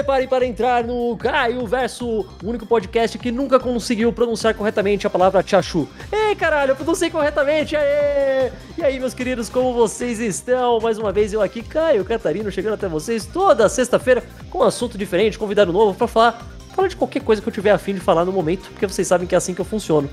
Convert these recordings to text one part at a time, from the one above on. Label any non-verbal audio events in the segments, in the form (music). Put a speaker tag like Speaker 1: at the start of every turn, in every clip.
Speaker 1: preparem para entrar no Caio Verso, o único podcast que nunca conseguiu pronunciar corretamente a palavra Chachu. Ei, caralho, eu pronunciei corretamente, aê! E aí, meus queridos, como vocês estão? Mais uma vez eu aqui, Caio Catarino, chegando até vocês toda sexta-feira com um assunto diferente, convidado novo para falar, falar de qualquer coisa que eu tiver afim de falar no momento, porque vocês sabem que é assim que eu funciono.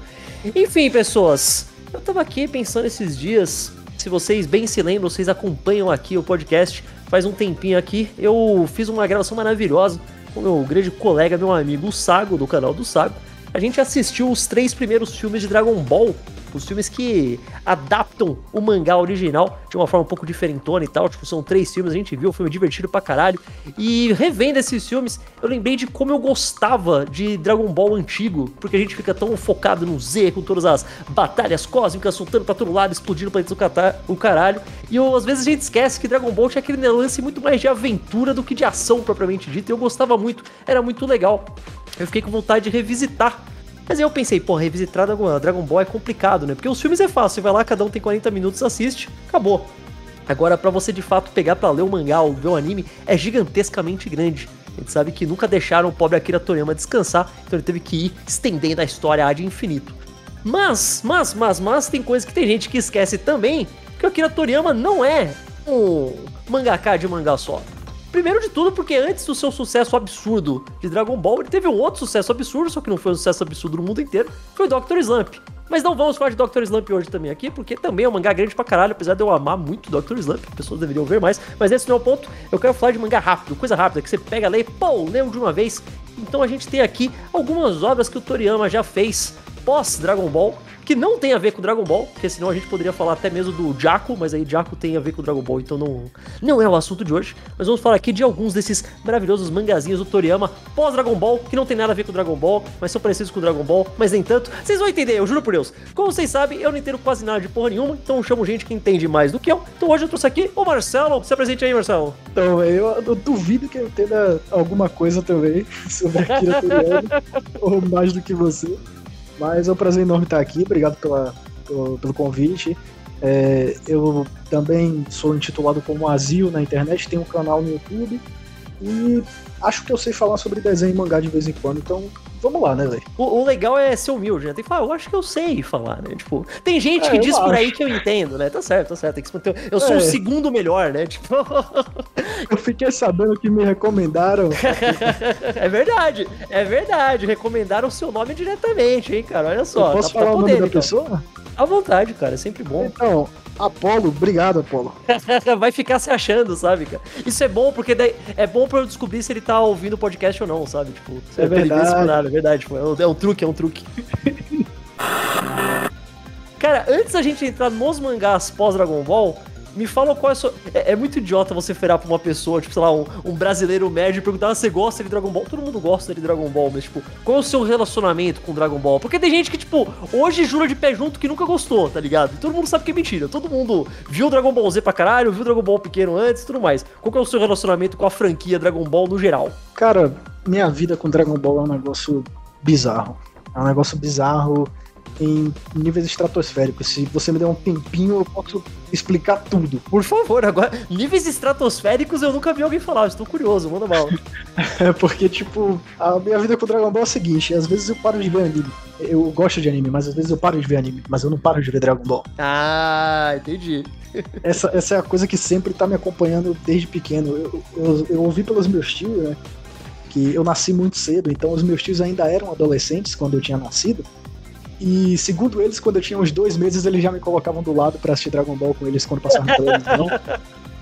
Speaker 1: Enfim, pessoas, eu tava aqui pensando esses dias, se vocês bem se lembram, vocês acompanham aqui o podcast faz um tempinho aqui, eu fiz uma gravação maravilhosa com meu grande colega, meu amigo Sago, do canal do Sago. A gente assistiu os três primeiros filmes de Dragon Ball os filmes que adaptam o mangá original de uma forma um pouco diferentona e tal. Tipo, são três filmes, a gente viu, o filme divertido pra caralho. E revendo esses filmes, eu lembrei de como eu gostava de Dragon Ball antigo, porque a gente fica tão focado no Z, com todas as batalhas cósmicas soltando pra todo lado, explodindo pra o caralho. E eu, às vezes a gente esquece que Dragon Ball tinha aquele lance muito mais de aventura do que de ação propriamente dita. E eu gostava muito, era muito legal. Eu fiquei com vontade de revisitar mas aí eu pensei, pô, revisitar Dragon Ball é complicado, né? Porque os filmes é fácil, você vai lá, cada um tem 40 minutos, assiste, acabou. Agora, para você de fato pegar para ler o mangá ou ver o anime, é gigantescamente grande. A gente sabe que nunca deixaram o pobre Akira Toriyama descansar, então ele teve que ir estendendo a história ad infinito. Mas, mas, mas, mas, tem coisa que tem gente que esquece também, que o Akira Toriyama não é um mangaka de mangá só. Primeiro de tudo, porque antes do seu sucesso absurdo de Dragon Ball, ele teve um outro sucesso absurdo, só que não foi um sucesso absurdo no mundo inteiro, foi Dr. Slump. Mas não vamos falar de Dr. Slump hoje também aqui, porque também é um mangá grande pra caralho, apesar de eu amar muito Dr. Slump, pessoas deveriam ver mais, mas esse não é o ponto. Eu quero falar de mangá rápido, coisa rápida, que você pega, lê, pô, leu de uma vez. Então a gente tem aqui algumas obras que o Toriyama já fez pós Dragon Ball, que não tem a ver com Dragon Ball, porque senão a gente poderia falar até mesmo do Jaco, mas aí Jaco tem a ver com Dragon Ball, então não, não é o assunto de hoje. Mas vamos falar aqui de alguns desses maravilhosos mangazinhos do Toriyama pós Dragon Ball, que não tem nada a ver com Dragon Ball, mas são parecidos com Dragon Ball, mas nem tanto. Vocês vão entender, eu juro por Deus. Como vocês sabem, eu não entendo quase nada de porra nenhuma, então eu chamo gente que entende mais do que eu. Então hoje eu trouxe aqui o Marcelo. Se apresente aí, Marcelo.
Speaker 2: Então, eu, eu duvido que eu entenda alguma coisa também (laughs) sobre Toriyama, ou mais do que você. Mas é um prazer enorme estar aqui, obrigado pela, pelo, pelo convite. É, eu também sou intitulado como Azil na internet, tenho um canal no YouTube e acho que eu sei falar sobre desenho e mangá de vez em quando, então vamos lá, né, velho?
Speaker 1: O, o, legal é ser humilde, né? Tem que falar, eu acho que eu sei falar, né? Tipo, tem gente é, que diz acho. por aí que eu entendo, né? Tá certo, tá certo. Tem que, eu sou é. o segundo melhor, né? Tipo. (laughs)
Speaker 2: eu fiquei sabendo que me recomendaram. (laughs)
Speaker 1: é verdade, é verdade. Recomendaram o seu nome diretamente, hein, cara? Olha só.
Speaker 2: Eu posso tá, falar tá o nome da pessoa?
Speaker 1: À vontade, cara, é sempre bom.
Speaker 2: Então, Apolo, obrigado, Apolo. (laughs)
Speaker 1: Vai ficar se achando, sabe, cara? Isso é bom, porque daí é bom pra eu descobrir se ele tá ouvindo o podcast ou não, sabe? Tipo,
Speaker 2: é, é verdade.
Speaker 1: Nada, é verdade, tipo, é, um, é um truque, é um truque. (laughs) cara, antes da gente entrar nos mangás pós-Dragon Ball, me fala qual é a sua. É, é, muito idiota você ferar pra uma pessoa, tipo, sei lá, um, um brasileiro médio e perguntar se você gosta de Dragon Ball. Todo mundo gosta de Dragon Ball, mas, tipo, qual é o seu relacionamento com Dragon Ball? Porque tem gente que, tipo, hoje jura de pé junto que nunca gostou, tá ligado? E todo mundo sabe que é mentira. Todo mundo viu Dragon Ball Z pra caralho, viu Dragon Ball pequeno antes e tudo mais. Qual é o seu relacionamento com a franquia Dragon Ball no geral?
Speaker 2: Cara, minha vida com Dragon Ball é um negócio bizarro. É um negócio bizarro em níveis estratosféricos. Se você me der um tempinho, eu posso explicar tudo.
Speaker 1: Por favor, agora, níveis estratosféricos eu nunca vi alguém falar, estou curioso, manda mal. (laughs)
Speaker 2: é porque, tipo, a minha vida com o Dragon Ball é a seguinte: às vezes eu paro de ver anime. Eu gosto de anime, mas às vezes eu paro de ver anime, mas eu não paro de ver Dragon Ball.
Speaker 1: Ah, entendi.
Speaker 2: essa, essa é a coisa que sempre tá me acompanhando desde pequeno. Eu, eu, eu ouvi pelos meus tios, né? Que eu nasci muito cedo, então os meus tios ainda eram adolescentes quando eu tinha nascido. E segundo eles, quando eu tinha uns dois meses, eles já me colocavam do lado pra assistir Dragon Ball com eles quando passava na televisão.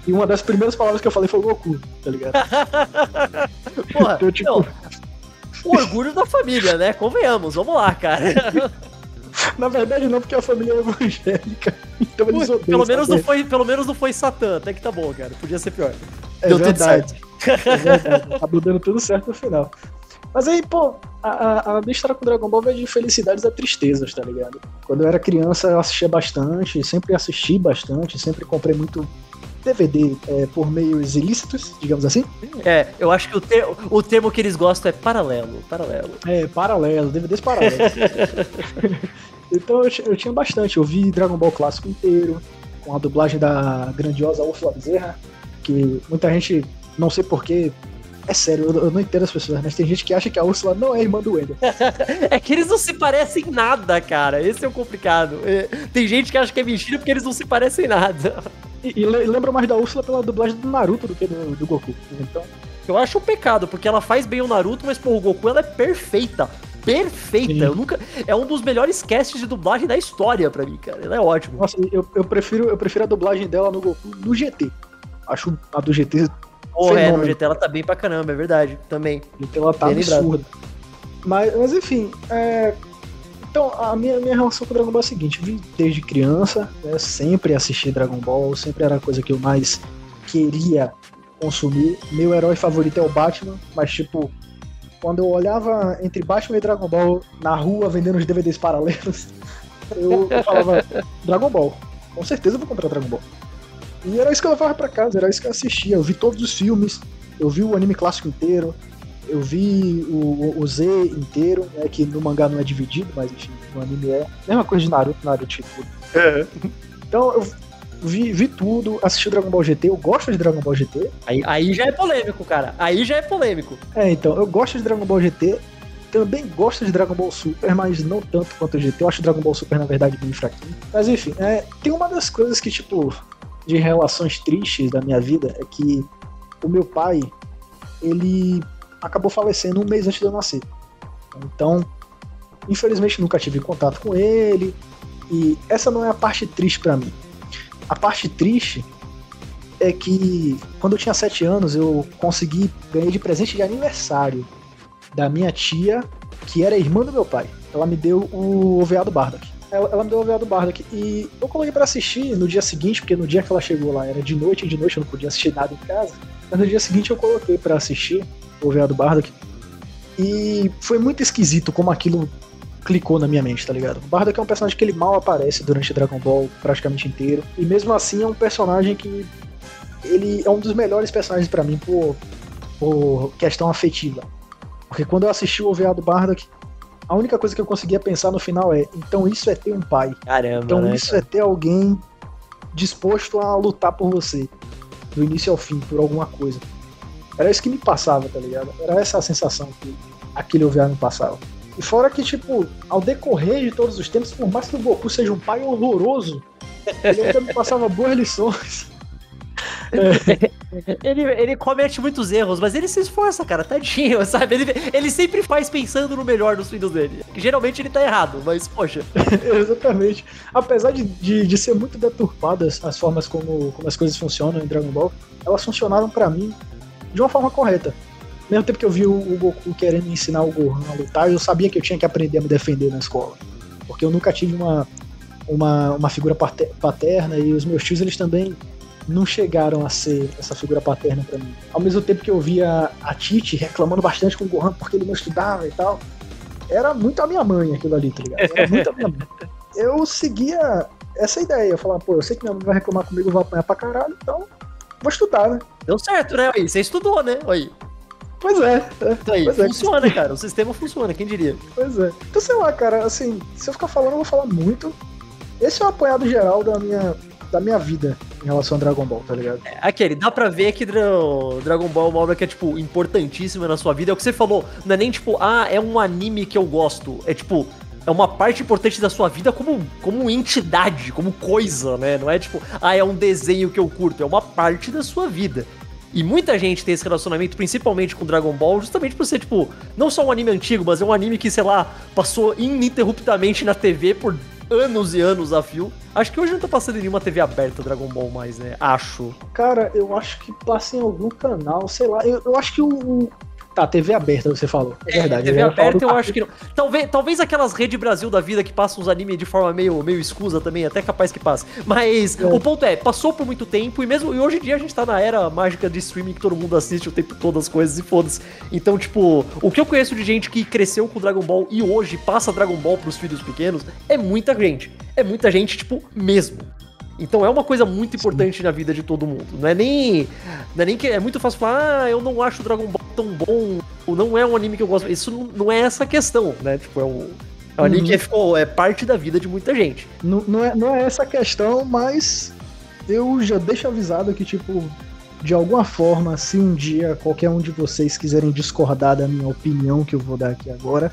Speaker 2: e uma das primeiras palavras que eu falei foi Goku, tá ligado? (laughs)
Speaker 1: Porra, então, tipo... Não, o orgulho da família, né? Convenhamos, vamos lá, cara. (laughs)
Speaker 2: Na verdade, não, porque a família é evangélica. Então eles odeiam.
Speaker 1: Pelo menos, não foi, pelo menos não foi Satã, até que tá bom, cara. Podia ser pior.
Speaker 2: É Deu verdade. tudo certo. É verdade. Acabou dando tudo certo no final. Mas aí, pô, a, a, minha história com Dragon Ball veio de felicidades a tristezas, tá ligado? Quando eu era criança, eu assistia bastante, sempre assisti bastante, sempre comprei muito DVD é, por meios ilícitos, digamos assim.
Speaker 1: É, eu acho que o, ter, o termo que eles gostam é paralelo. Paralelo.
Speaker 2: É, paralelo, DVDs paralelos. (laughs) então eu, eu, tinha bastante. Eu vi Dragon Ball clássico inteiro, com a dublagem da grandiosa Ursula Bezerra, que muita gente, não sei porquê, é sério, eu, eu, não entendo as pessoas, mas tem gente que acha que a Úrsula não é irmã do Wendell. (laughs)
Speaker 1: é que eles não se parecem nada, cara. Esse é o complicado. É, tem gente que acha que é mentira porque eles não se parecem nada.
Speaker 2: E, e lembra mais da Úrsula pela dublagem do Naruto do que do, do Goku. Então.
Speaker 1: Eu acho um pecado, porque ela faz bem o Naruto, mas, pô, o Goku ela é perfeita. Perfeita. Sim. Eu nunca. É um dos melhores casts de dublagem da história pra mim, cara. Ela é ótima.
Speaker 2: Nossa, eu, eu, prefiro, eu prefiro a dublagem dela no Goku no GT. Acho a do GT.
Speaker 1: Porra, é, no GT ela tá bem pra caramba, é verdade. Também.
Speaker 2: GT ela tá absurda. Mas, mas enfim, é, então, a minha, minha relação com o Dragon Ball é a seguinte: eu vi desde criança, né, sempre assisti Dragon Ball, sempre era a coisa que eu mais queria consumir. Meu herói favorito é o Batman, mas tipo, quando eu olhava entre Batman e Dragon Ball na rua vendendo os DVDs paralelos, (laughs) eu, eu falava, Dragon Ball, com certeza eu vou comprar Dragon Ball. E era isso que eu levava pra casa, era isso que eu assistia. Eu vi todos os filmes, eu vi o anime clássico inteiro, eu vi o, o Z inteiro, né, que no mangá não é dividido, mas enfim, no anime é. Mesma coisa de Naruto, Naruto tipo. É. Então eu vi, vi tudo, assisti Dragon Ball GT, eu gosto de Dragon Ball GT.
Speaker 1: Aí, aí já é polêmico, cara. Aí já é polêmico.
Speaker 2: É, então, eu gosto de Dragon Ball GT, também gosto de Dragon Ball Super, mas não tanto quanto o GT. Eu acho Dragon Ball Super, na verdade, bem fraquinho. Mas enfim, é, tem uma das coisas que, tipo, de relações tristes da minha vida é que o meu pai, ele acabou falecendo um mês antes de eu nascer. Então, infelizmente nunca tive contato com ele. E essa não é a parte triste para mim. A parte triste é que quando eu tinha 7 anos eu consegui ganhar de presente de aniversário da minha tia, que era irmã do meu pai. Ela me deu o OVA do Bardock. Ela, ela me deu o OVA do e eu coloquei para assistir no dia seguinte, porque no dia que ela chegou lá era de noite e de noite eu não podia assistir nada em casa. Mas no dia seguinte eu coloquei para assistir o OVA do e foi muito esquisito como aquilo clicou na minha mente, tá ligado? O Bardock é um personagem que ele mal aparece durante Dragon Ball praticamente inteiro. E mesmo assim é um personagem que. Ele é um dos melhores personagens para mim por, por questão afetiva. Porque quando eu assisti o OVA do Bardock, a única coisa que eu conseguia pensar no final é: então isso é ter um pai.
Speaker 1: Caramba.
Speaker 2: Então
Speaker 1: né,
Speaker 2: isso cara? é ter alguém disposto a lutar por você. Do início ao fim, por alguma coisa. Era isso que me passava, tá ligado? Era essa a sensação que aquele OVA me passava. E fora que, tipo, ao decorrer de todos os tempos, por mais que o Goku seja um pai horroroso, ele ainda me passava boas lições. (laughs) (laughs)
Speaker 1: Ele, ele comete muitos erros, mas ele se esforça, cara, tadinho, (laughs) sabe? Ele, ele sempre faz pensando no melhor dos filhos dele. Geralmente ele tá errado, mas poxa. (laughs)
Speaker 2: Exatamente. Apesar de, de, de, ser muito deturpadas as formas como, como as coisas funcionam em Dragon Ball, elas funcionaram para mim de uma forma correta mesmo tempo que eu vi o, o Goku querendo ensinar o Gohan a lutar, eu sabia que eu tinha que aprender a me defender na escola. Porque eu nunca tive uma, uma, uma figura paterna e os meus tios eles também não chegaram a ser essa figura paterna para mim. Ao mesmo tempo que eu via a Titi reclamando bastante com o Gohan porque ele não estudava e tal, era muito a minha mãe aquilo ali, tá ligado? Era (laughs) muito a minha mãe. Eu seguia essa ideia, eu falava, pô, eu sei que minha mãe vai reclamar comigo, vai apanhar pra caralho, então vou estudar, né?
Speaker 1: Deu certo, né? Você estudou, né? Aí.
Speaker 2: Pois é.
Speaker 1: é. Aí,
Speaker 2: pois
Speaker 1: é. funciona, é. cara. O sistema funciona, quem diria?
Speaker 2: Pois é. Então, sei lá, cara, assim, se eu ficar falando, eu vou falar muito. Esse é o apanhado geral da minha, da minha vida em relação a Dragon Ball, tá ligado? É,
Speaker 1: aquele, dá pra ver que Dragon Ball é uma obra que é, tipo, importantíssima na sua vida. É o que você falou, não é nem tipo, ah, é um anime que eu gosto. É tipo, é uma parte importante da sua vida como, como entidade, como coisa, né? Não é tipo, ah, é um desenho que eu curto. É uma parte da sua vida. E muita gente tem esse relacionamento, principalmente com Dragon Ball, justamente por ser, tipo, não só um anime antigo, mas é um anime que, sei lá, passou ininterruptamente na TV por anos e anos a fio. Acho que hoje não tá passando em nenhuma TV aberta Dragon Ball mais, né? Acho.
Speaker 2: Cara, eu acho que passa em algum canal, sei lá. Eu, eu acho que o, Tá, TV aberta, você falou. É, é verdade.
Speaker 1: TV aberta eu acho que não. Talvez, talvez aquelas Rede Brasil da vida que passam os animes de forma meio, meio escusa também, até capaz que passe. Mas é. o ponto é, passou por muito tempo e mesmo e hoje em dia a gente tá na era mágica de streaming que todo mundo assiste o tempo todo as coisas e foda-se. Então, tipo, o que eu conheço de gente que cresceu com Dragon Ball e hoje passa Dragon Ball pros filhos pequenos é muita gente. É muita gente, tipo, mesmo. Então é uma coisa muito importante Sim. na vida de todo mundo. Não é nem. Não é nem que. É muito fácil falar, ah, eu não acho Dragon Ball tão bom, ou não é um anime que eu gosto. Isso não, é essa questão, né? Tipo, é um. É um anime que uhum. ficou, é parte da vida de muita gente.
Speaker 2: Não, não, é, não é essa questão, mas eu já deixo avisado que, tipo, de alguma forma, se um dia qualquer um de vocês quiserem discordar da minha opinião que eu vou dar aqui agora,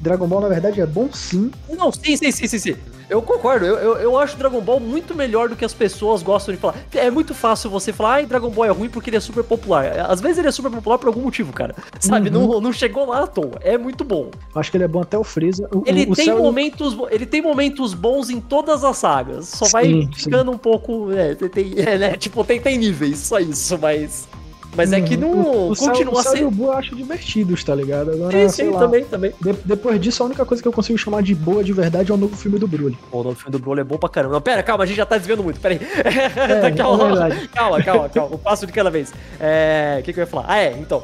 Speaker 2: Dragon Ball na verdade é bom sim.
Speaker 1: Não, sim, sim, sim, sim, sim. Eu concordo, eu, eu, eu, acho Dragon Ball muito melhor do que as pessoas gostam de falar. É muito fácil você falar, ai, Dragon Ball é ruim porque ele é super popular. Às vezes ele é super popular por algum motivo, cara. Sabe? Uhum. Não, não chegou lá à toa. É muito bom.
Speaker 2: Acho que ele é bom até o Freeza. O,
Speaker 1: ele,
Speaker 2: o,
Speaker 1: tem céu... momentos, ele tem momentos bons em todas as sagas. Só sim, vai ficando sim. um pouco. É, tem, (laughs) é, né? Tipo, tem, tem níveis, só isso, mas. Mas é que não
Speaker 2: o,
Speaker 1: o continua
Speaker 2: sendo. O eu acho divertidos, tá ligado?
Speaker 1: Agora, sim, sim, lá, também, também.
Speaker 2: De, depois disso, a única coisa que eu consigo chamar de boa de verdade é o novo filme do Broly.
Speaker 1: o novo filme do Broly é bom pra caramba. Não, pera, calma, a gente já tá desviando muito, pera aí. (laughs) É, calma, é calma, calma, calma. O passo de cada vez. É. O que, que eu ia falar? Ah, é, então.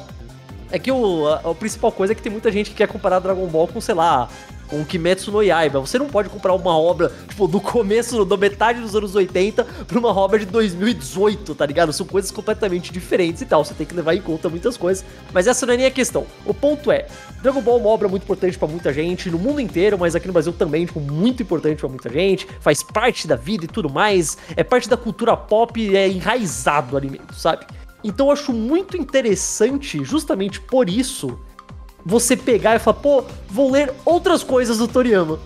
Speaker 1: É que o, a, a principal coisa é que tem muita gente que quer comparar Dragon Ball com, sei lá, com o Kimetsu no Yaiba. Você não pode comprar uma obra, tipo, do começo, da metade dos anos 80 pra uma obra de 2018, tá ligado? São coisas completamente diferentes e tal. Você tem que levar em conta muitas coisas. Mas essa não é nem a questão. O ponto é, Dragon Ball é uma obra muito importante para muita gente, no mundo inteiro, mas aqui no Brasil também, tipo, muito importante para muita gente. Faz parte da vida e tudo mais. É parte da cultura pop, é enraizado o alimento, sabe? Então eu acho muito interessante, justamente por isso, você pegar e falar, pô, vou ler outras coisas do Toriyama.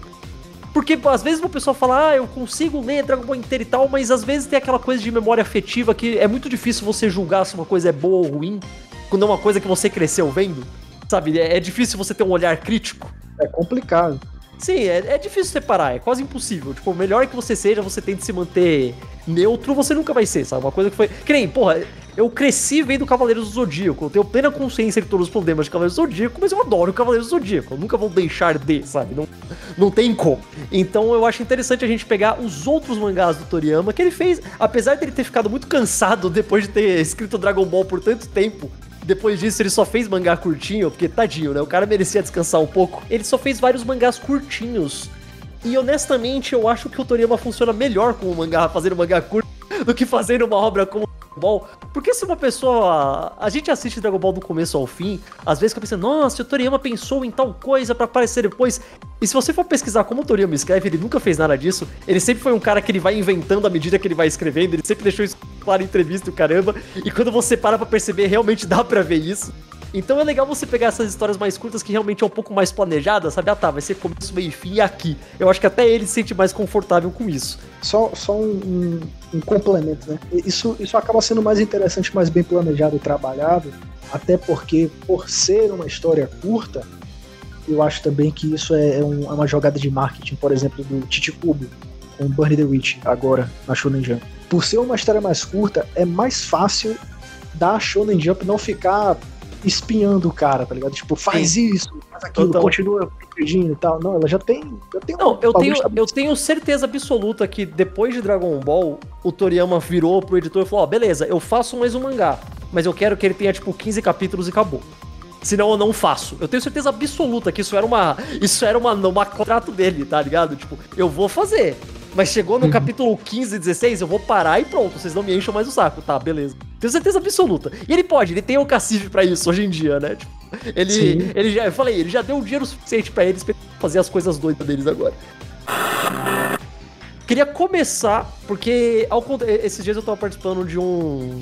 Speaker 1: Porque às vezes uma pessoa fala, ah, eu consigo ler Dragon Ball inteiro e tal, mas às vezes tem aquela coisa de memória afetiva que é muito difícil você julgar se uma coisa é boa ou ruim, quando é uma coisa que você cresceu vendo. Sabe, é, é difícil você ter um olhar crítico.
Speaker 2: É complicado.
Speaker 1: Sim, é, é, difícil separar, é quase impossível. Tipo, melhor que você seja, você tente se manter neutro, você nunca vai ser, sabe? Uma coisa que foi. Que nem, porra, eu cresci vendo Cavaleiros do Zodíaco, eu tenho plena consciência de todos os problemas de Cavaleiros do Zodíaco, mas eu adoro Cavaleiros do Zodíaco, eu nunca vou deixar de, sabe? Não, não tem como. Então eu acho interessante a gente pegar os outros mangás do Toriyama que ele fez, apesar de ele ter ficado muito cansado (laughs) depois de ter escrito Dragon Ball por tanto tempo, depois disso, ele só fez mangá curtinho, porque tadinho, né? O cara merecia descansar um pouco. Ele só fez vários mangás curtinhos. E honestamente, eu acho que o Toriyama funciona melhor com o mangá, fazendo mangá curto, do que fazendo uma obra como Ball. Porque se uma pessoa. A gente assiste Dragon Ball do começo ao fim, às vezes fica pensando, nossa, o Toriyama pensou em tal coisa para aparecer depois. E se você for pesquisar como o Toriyama escreve, ele nunca fez nada disso. Ele sempre foi um cara que ele vai inventando à medida que ele vai escrevendo, ele sempre deixou isso claro em entrevista caramba. E quando você para pra perceber, realmente dá pra ver isso. Então é legal você pegar essas histórias mais curtas que realmente é um pouco mais planejadas, sabe? Ah tá, vai ser começo, meio e fim e aqui. Eu acho que até ele se sente mais confortável com isso.
Speaker 2: Só, só um, um, um complemento, né? Isso, isso acaba sendo mais interessante, mais bem planejado e trabalhado, até porque, por ser uma história curta, eu acho também que isso é, é, um, é uma jogada de marketing, por exemplo, do Titi Kubo com Burn the Witch, agora, na Shonen Jump. Por ser uma história mais curta, é mais fácil da Shonen Jump não ficar espinhando o cara, tá ligado? Tipo, faz Sim. isso, faz aquilo, Total. continua pedindo e tal. Não, ela já tem.
Speaker 1: Já tem não, eu tenho, eu tenho certeza absoluta que depois de Dragon Ball, o Toriyama virou pro editor e falou: Ó, oh, beleza, eu faço mais um mangá, mas eu quero que ele tenha, tipo, 15 capítulos e acabou. Senão eu não faço. Eu tenho certeza absoluta que isso era uma. Isso era uma, uma contrato dele, tá ligado? Tipo, eu vou fazer. Mas chegou no uhum. capítulo 15, 16, eu vou parar e pronto, vocês não me enchem mais o saco, tá, beleza. Tenho certeza absoluta. E ele pode, ele tem o cacife para isso hoje em dia, né? Tipo, ele, ele já, eu falei, ele já deu o dinheiro suficiente para eles fazer as coisas doidas deles agora. Queria começar, porque ao, esses dias eu tava participando de um,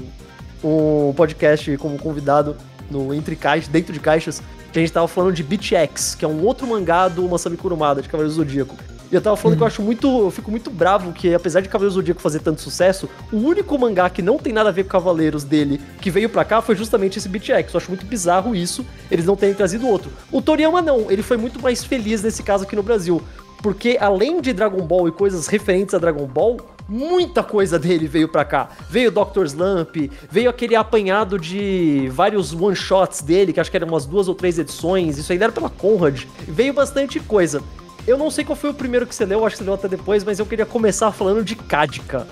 Speaker 1: um podcast como convidado no Entre Caixas, dentro de caixas, que a gente tava falando de Beat X, que é um outro mangá do Masami Kurumada, de Cavaleiro Zodíaco. E eu tava falando uhum. que eu acho muito. Eu fico muito bravo que, apesar de Cavaleiros do Zodíaco fazer tanto sucesso, o único mangá que não tem nada a ver com Cavaleiros dele que veio pra cá foi justamente esse Beat X. Eu acho muito bizarro isso, eles não terem trazido outro. O Toriyama não, ele foi muito mais feliz nesse caso aqui no Brasil. Porque além de Dragon Ball e coisas referentes a Dragon Ball, muita coisa dele veio pra cá. Veio Dr. Slump, veio aquele apanhado de vários one-shots dele, que acho que eram umas duas ou três edições, isso ainda era pela Conrad. Veio bastante coisa. Eu não sei qual foi o primeiro que você leu, acho que você leu até depois, mas eu queria começar falando de Kadika.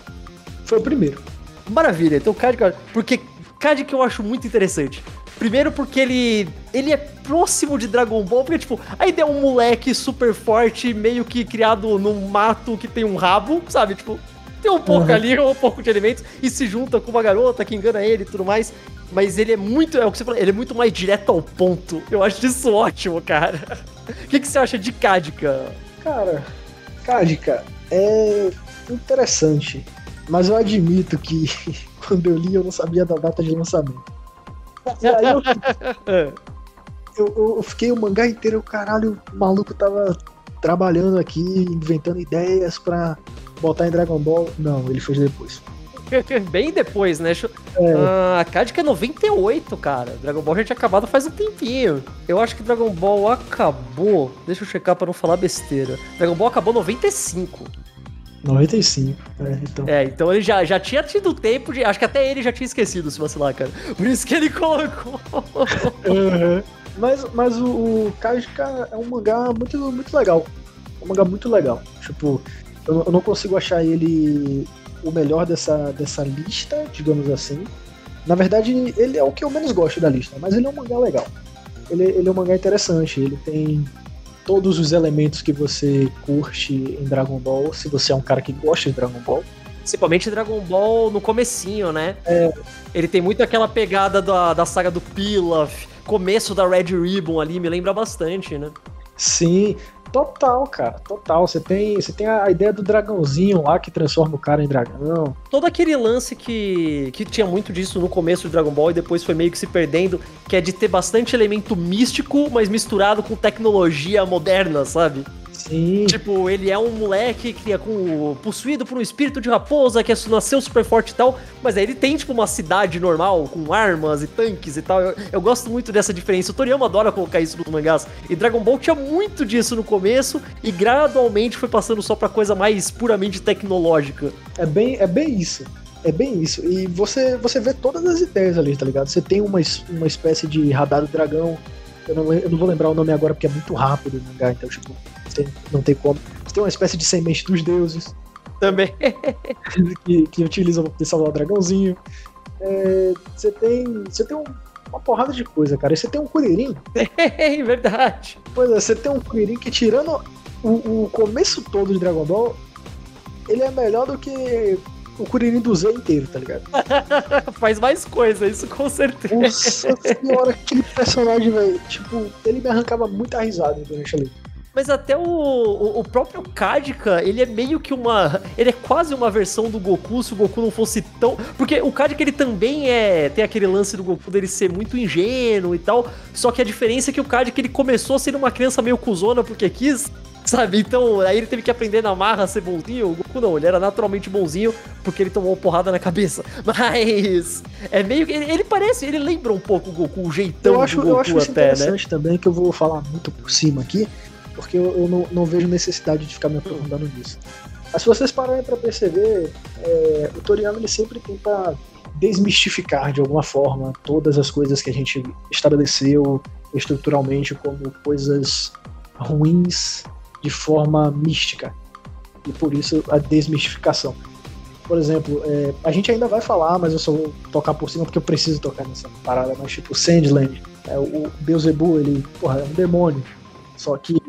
Speaker 2: Foi o primeiro.
Speaker 1: Maravilha, então Kadika, porque Kadika eu acho muito interessante. Primeiro porque ele ele é próximo de Dragon Ball, porque tipo, a ideia é um moleque super forte, meio que criado num mato que tem um rabo, sabe? Tipo, tem um pouco uhum. ali, um pouco de alimentos, e se junta com uma garota que engana ele e tudo mais. Mas ele é muito, é o que você falou, ele é muito mais direto ao ponto. Eu acho isso ótimo, cara. O que, que você acha de Kadika?
Speaker 2: Cara, Kadika é interessante. Mas eu admito que (laughs) quando eu li, eu não sabia da data de lançamento. E aí (laughs) eu, eu, eu fiquei o mangá inteiro, caralho, o maluco tava trabalhando aqui, inventando ideias pra botar em Dragon Ball. Não, ele fez depois.
Speaker 1: Bem depois, né? É. Ah, a Kadik é 98, cara. Dragon Ball já tinha acabado faz um tempinho. Eu acho que Dragon Ball acabou. Deixa eu checar pra não falar besteira. Dragon Ball acabou 95.
Speaker 2: 95, é, então.
Speaker 1: É, então ele já, já tinha tido tempo de. Acho que até ele já tinha esquecido, se vacilar, cara. Por isso que ele (laughs) colocou.
Speaker 2: uhum. Mas, mas o, o Kajika é um mangá muito, muito legal. É um mangá muito legal. Tipo, eu, eu não consigo achar ele o melhor dessa, dessa lista, digamos assim. Na verdade, ele é o que eu menos gosto da lista, mas ele é um mangá legal. Ele, ele é um mangá interessante, ele tem todos os elementos que você curte em Dragon Ball, se você é um cara que gosta de Dragon Ball.
Speaker 1: Principalmente Dragon Ball no comecinho, né?
Speaker 2: É.
Speaker 1: Ele tem muito aquela pegada da, da saga do Pilaf, começo da Red Ribbon ali, me lembra bastante, né?
Speaker 2: Sim, Total, cara, total. Você tem, você tem a ideia do dragãozinho lá que transforma o cara em dragão.
Speaker 1: Todo aquele lance que, que tinha muito disso no começo do Dragon Ball e depois foi meio que se perdendo, que é de ter bastante elemento místico, mas misturado com tecnologia moderna, sabe?
Speaker 2: Sim.
Speaker 1: Tipo, ele é um moleque que é com, possuído por um espírito de raposa que nasceu super forte e tal, mas aí ele tem, tipo, uma cidade normal, com armas e tanques e tal. Eu, eu gosto muito dessa diferença. O Toriyama adora colocar isso nos mangás. E Dragon Ball tinha muito disso no começo e gradualmente foi passando só pra coisa mais puramente tecnológica.
Speaker 2: É bem, é bem isso. É bem isso. E você, você vê todas as ideias ali, tá ligado? Você tem uma, uma espécie de radar do dragão. Eu não, eu não vou lembrar o nome agora porque é muito rápido o mangá, então, tipo, tem, não tem como. Você tem uma espécie de semente dos deuses.
Speaker 1: Também. (laughs)
Speaker 2: que, que utilizam pra salvar o dragãozinho. É, você tem. Você tem um, uma porrada de coisa, cara. E você tem um Kuririn.
Speaker 1: É (laughs) verdade.
Speaker 2: Pois é, você tem um Kuririn que, tirando o, o começo todo de Dragon Ball, ele é melhor do que o Kuririn do Z inteiro, tá ligado? (laughs)
Speaker 1: Faz mais coisa, isso com certeza.
Speaker 2: Nossa senhora, aquele personagem, velho. Tipo, ele me arrancava muita risada durante ali.
Speaker 1: Mas até o, o, o, próprio Kadika, ele é meio que uma. Ele é quase uma versão do Goku se o Goku não fosse tão. Porque o Kadika ele também é. Tem aquele lance do Goku dele ser muito ingênuo e tal. Só que a diferença é que o Kadika ele começou sendo uma criança meio cuzona porque quis. Sabe? Então, aí ele teve que aprender na marra a ser bonzinho. O Goku não, ele era naturalmente bonzinho porque ele tomou porrada na cabeça. (laughs) Mas é meio que. Ele, ele parece, ele lembra um pouco o Goku, o jeitão
Speaker 2: eu acho,
Speaker 1: do Goku
Speaker 2: eu acho
Speaker 1: até, né?
Speaker 2: interessante também, que eu vou falar muito por cima aqui porque eu, eu não, não, vejo necessidade de ficar me aprofundando nisso. Mas se vocês pararem para perceber, é, o Toriyama ele sempre tenta desmistificar de alguma forma todas as coisas que a gente estabeleceu estruturalmente como coisas ruins de forma mística. E por isso a desmistificação. Por exemplo, é, a gente ainda vai falar, mas eu só vou tocar por cima porque eu preciso tocar nessa parada, mas tipo, Sandland, é, o Beelzebub, ele, porra, é um demônio. Só que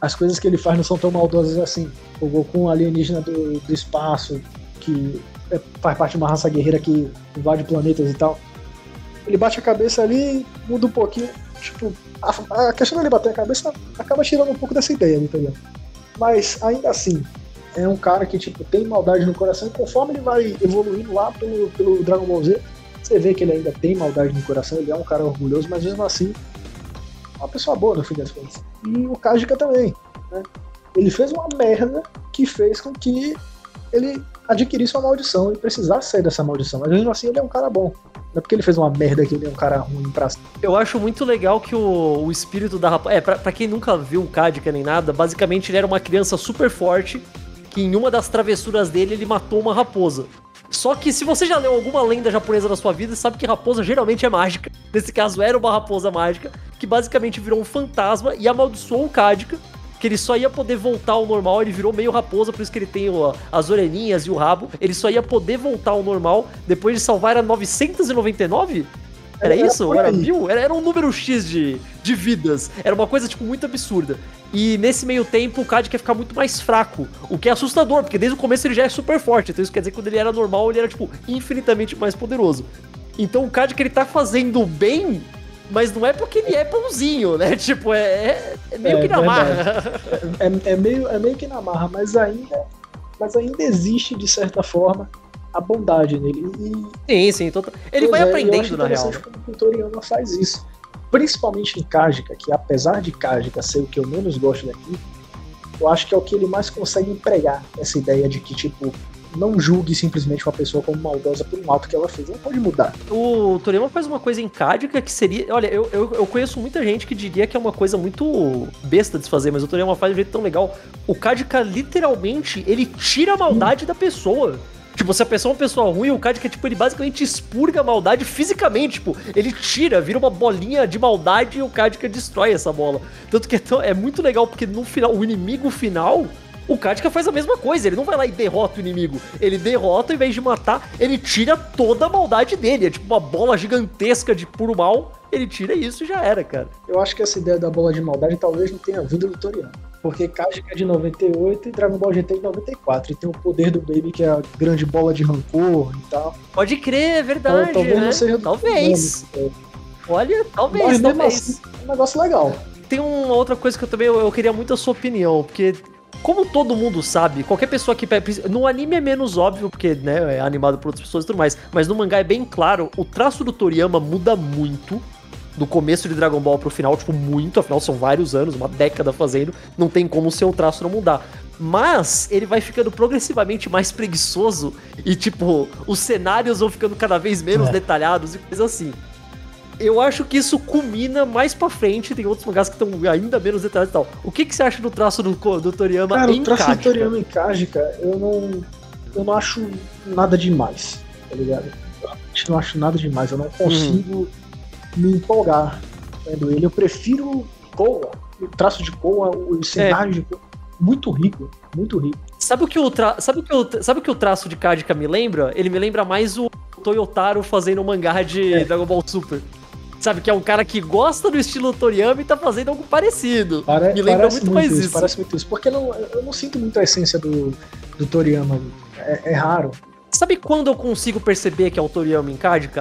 Speaker 2: as coisas que ele faz não são tão maldosas assim. O Goku um alienígena do, do espaço, que é, faz parte de uma raça guerreira que invade planetas e tal. Ele bate a cabeça ali, muda um pouquinho. Tipo, a, a questão dele bater a cabeça acaba tirando um pouco dessa ideia, ligado? Mas ainda assim, é um cara que tipo, tem maldade no coração e conforme ele vai evoluindo lá pelo, pelo Dragon Ball Z, você vê que ele ainda tem maldade no coração, ele é um cara orgulhoso, mas mesmo assim uma pessoa boa, no fim das contas. E o Kajika também. Né? Ele fez uma merda que fez com que ele adquirisse uma maldição e precisasse sair dessa maldição. Mas mesmo assim ele é um cara bom. Não é porque ele fez uma merda que ele é um cara ruim pra
Speaker 1: Eu acho muito legal que o, o espírito da raposa. É, pra, pra, quem nunca viu o Kajika nem nada, basicamente ele era uma criança super forte que em uma das travessuras dele ele matou uma raposa. Só que se você já leu alguma lenda japonesa na sua vida, sabe que raposa geralmente é mágica. Nesse caso era uma raposa mágica, que basicamente virou um fantasma e amaldiçoou o Kadika, que ele só ia poder voltar ao normal, ele virou meio raposa, por isso que ele tem as orelhinhas e o rabo. Ele só ia poder voltar ao normal depois de salvar a 999? Era, era isso? Era mil? Era, era, um número X de, de vidas. Era uma coisa, tipo, muito absurda. E nesse meio tempo, o Cad quer ficar muito mais fraco. O que é assustador, porque desde o começo ele já é super forte. Então isso quer dizer que quando ele era normal, ele era, tipo, infinitamente mais poderoso. Então o Cad que ele tá fazendo bem, mas não é porque ele é pãozinho, né? (laughs) Tipo, é, é, é meio é, que na marra.
Speaker 2: É, é, meio, é meio que na marra, mas ainda, mas ainda existe, de certa forma, a bondade nele.
Speaker 1: E, sim, sim. Tô... Ele vai é, aprendendo, na real.
Speaker 2: como o Toriyama faz isso. Principalmente em Kajika, que apesar de Kajika ser o que eu menos gosto daqui, eu acho que é o que ele mais consegue empregar essa ideia de que, tipo, não julgue simplesmente uma pessoa como maldosa por um ato que ela fez. Ela pode mudar.
Speaker 1: O Toriyama faz uma coisa encádica que seria. Olha, eu, eu, eu, conheço muita gente que diria que é uma coisa muito besta de se fazer, mas o Toriyama faz de um jeito tão legal. O Kadika, literalmente, ele tira a maldade da pessoa. Tipo, se a pessoa é uma pessoa ruim, o Kadika, tipo, ele basicamente expurga a maldade fisicamente. Tipo, ele tira, vira uma bolinha de maldade e o Kadika destrói essa bola. Tanto que é, tão, é muito legal, porque no final, o inimigo final o Katka faz a mesma coisa, ele não vai lá e derrota o inimigo. Ele derrota, em vez de matar, ele tira toda a maldade dele. É tipo uma bola gigantesca de puro mal. Ele tira isso e já era, cara.
Speaker 2: Eu acho que essa ideia da bola de maldade talvez não tenha vindo do Toriano. Porque Katka é de 98 e Dragon Ball GT é de 94. E tem o poder do Baby, que é a grande bola de rancor e tal.
Speaker 1: Pode crer, é verdade. Então, talvez né? não seja Talvez. Olha, talvez, Mas, talvez. Assim,
Speaker 2: é um negócio legal.
Speaker 1: Tem uma outra coisa que eu também eu, eu queria muito a sua opinião, porque como todo mundo sabe, qualquer pessoa que. No anime é menos óbvio, porque né, é animado por outras pessoas e tudo mais. Mas no mangá é bem claro, o traço do Toriyama muda muito. Do começo de Dragon Ball pro final, tipo, muito. Afinal, são vários anos, uma década fazendo. Não tem como o seu traço não mudar. Mas ele vai ficando progressivamente mais preguiçoso. E, tipo, os cenários vão ficando cada vez menos é. detalhados e coisas assim eu acho que isso culmina mais pra frente. Tem outros mangás que estão ainda menos detalhados e tal. O que, que você acha do traço do, do Toriyama
Speaker 2: Cara, em o traço Kaji, do Toriyama em Kaji, cara, eu não, eu não acho nada demais, tá ligado? Eu não acho nada demais. Eu não consigo uhum. Me empolgar vendo ele. Eu prefiro Koa, o traço de Koa, o cenário é. de Koa. Muito rico, muito rico.
Speaker 1: Sabe o que o, tra... sabe o, que o... Sabe o que o traço de Kajika me lembra? Ele me lembra mais o Toyotaro fazendo um mangá de é. Dragon Ball Super. Sabe, que é um cara que gosta do estilo Toriyama e tá fazendo algo parecido.
Speaker 2: Pare, Me lembra muito, muito mais isso, isso. Parece muito isso. Porque não, eu não sinto muito a essência do, do Toriyama. É, é raro.
Speaker 1: Sabe quando eu consigo perceber que é o Toriyama em?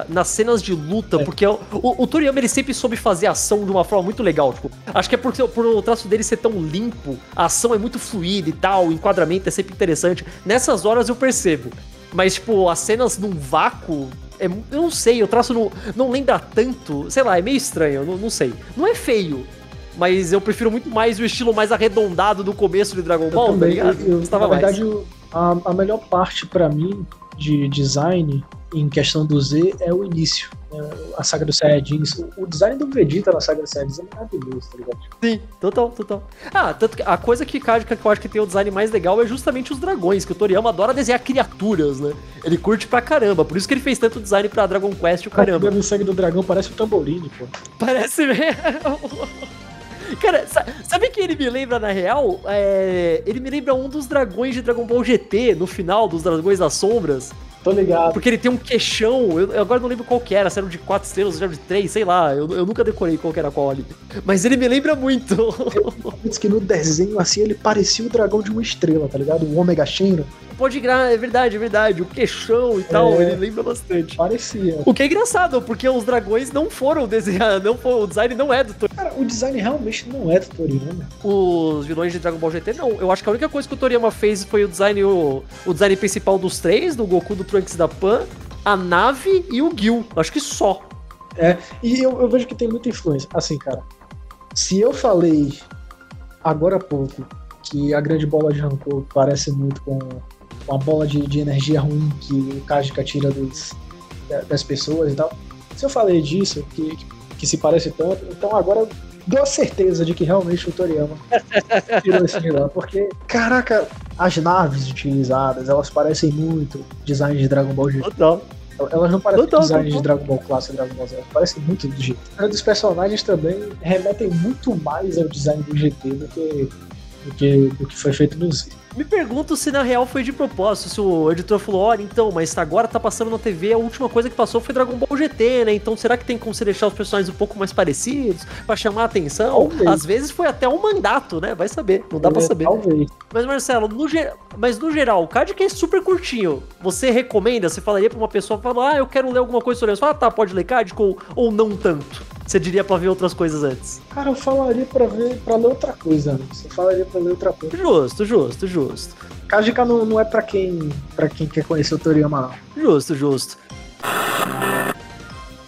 Speaker 1: Nas cenas de luta, é. porque o, o, o, Toriyama ele sempre soube fazer ação de uma forma muito legal. Tipo, acho que é porque por o traço dele ser tão limpo, a ação é muito fluida e tal, o enquadramento é sempre interessante. Nessas horas eu percebo. Mas, tipo, as cenas num vácuo, é, eu não sei, o traço não, não lembra tanto. Sei lá, é meio estranho, não, não sei. Não é feio, mas eu prefiro muito mais o estilo mais arredondado do começo de Dragon Ball. Eu
Speaker 2: também, tá eu, eu, na verdade, a, a melhor parte para mim de design em questão do Z é o início. Né? A saga dos Saiyajins. O design do Vegeta na saga dos Saiyajins é maravilhoso, tá ligado?
Speaker 1: Sim, total, total. Ah, tanto que a coisa que, que eu acho que tem o design mais legal é justamente os dragões, que o Toriyama adora desenhar criaturas, né? Ele curte pra caramba, por isso que ele fez tanto design pra Dragon Quest, o caramba.
Speaker 2: O sangue do dragão parece um tamborim, pô.
Speaker 1: Parece mesmo. (laughs) Cara, sabe que ele me lembra na real? É, ele me lembra um dos dragões de Dragon Ball GT, no final, dos Dragões das Sombras.
Speaker 2: Tô ligado.
Speaker 1: Porque ele tem um queixão, eu, eu agora não lembro qual que era, se era de 4 estrelas, se era de 3, sei lá, eu, eu nunca decorei qual que era qual ali. Mas ele me lembra muito. (laughs)
Speaker 2: Diz que no desenho, assim, ele parecia o dragão de uma estrela, tá ligado? O Omega Shenron.
Speaker 1: Pode gra... é verdade, é verdade. O queixão e tal, é, ele lembra bastante.
Speaker 2: Parecia.
Speaker 1: O que é engraçado, porque os dragões não foram desenhados, não foi, o design não é do
Speaker 2: Toriyama. Cara, o design realmente não é do Toriyama.
Speaker 1: Os vilões de Dragon Ball GT, não. Eu acho que a única coisa que o Toriyama fez foi o design, o, o design principal dos três, do Goku, do Trunks da Pan, a nave e o Gil. Acho que só.
Speaker 2: É, e eu, eu vejo que tem muita influência. Assim, cara, se eu falei agora há pouco que a grande bola de rancor parece muito com uma bola de, de energia ruim que o Kajika tira dos, das pessoas e tal. Se eu falei disso, que, que se parece tanto, então agora dou a certeza de que realmente o Toriyama tirou esse de lá, porque, caraca, as naves utilizadas, elas parecem muito design de Dragon Ball GT.
Speaker 1: Total.
Speaker 2: Elas não parecem total, design total. de Dragon Ball Clássico e Dragon Ball Z, elas parecem muito do GT. Os personagens também remetem muito mais ao design do GT do que, do que, do que foi feito no Z.
Speaker 1: Me pergunto se na real foi de propósito, se o editor falou, olha, então, mas agora tá passando na TV, a última coisa que passou foi Dragon Ball GT, né? Então será que tem como você deixar os personagens um pouco mais parecidos para chamar a atenção? Talvez. Às vezes foi até um mandato, né? Vai saber, não dá para saber.
Speaker 2: Talvez.
Speaker 1: Mas Marcelo, no ger... mas no geral, o card que é super curtinho, você recomenda? Você falaria para uma pessoa, fala, ah, eu quero ler alguma coisa sobre isso. Fala, ah, tá, pode ler card ou, ou não tanto? Você diria pra ver outras coisas antes?
Speaker 2: Cara, eu falaria pra ver para ler outra coisa antes. Eu falaria pra ler outra coisa.
Speaker 1: Justo, justo, justo.
Speaker 2: Kajika não, não é pra quem, pra quem quer conhecer o Toriyama,
Speaker 1: não. Justo, justo.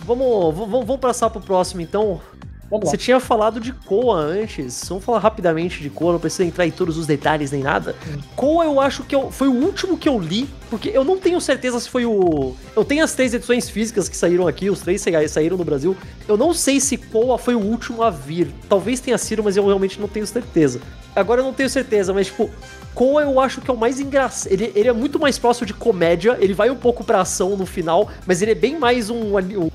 Speaker 1: Vamos, vamos, vamos passar pro próximo então. Você tinha falado de Koa antes. Vamos falar rapidamente de Koa, não precisa entrar em todos os detalhes nem nada. Hum. Koa eu acho que eu, foi o último que eu li, porque eu não tenho certeza se foi o. Eu tenho as três edições físicas que saíram aqui, os três saíram no Brasil. Eu não sei se Koa foi o último a vir. Talvez tenha sido, mas eu realmente não tenho certeza. Agora eu não tenho certeza, mas tipo, Koa eu acho que é o mais engraçado. Ele, ele é muito mais próximo de comédia, ele vai um pouco pra ação no final, mas ele é bem mais um, um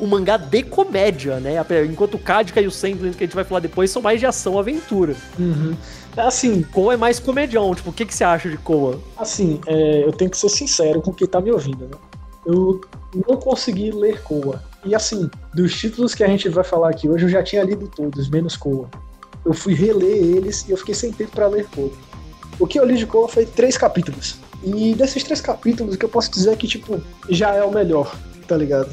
Speaker 1: um mangá de comédia, né? Enquanto o Kadika e o Sandland, que a gente vai falar depois, são mais de ação aventura.
Speaker 2: Uhum. Assim,
Speaker 1: Koa é mais comedião. Tipo, o que, que você acha de Koa?
Speaker 2: Assim, é, eu tenho que ser sincero com quem tá me ouvindo, né? Eu não consegui ler Koa. E assim, dos títulos que a gente vai falar aqui hoje, eu já tinha lido todos, menos Koa. Eu fui reler eles e eu fiquei sem tempo para ler Koa. O que eu li de Koa foi três capítulos. E desses três capítulos, o que eu posso dizer é que, tipo, já é o melhor tá ligado?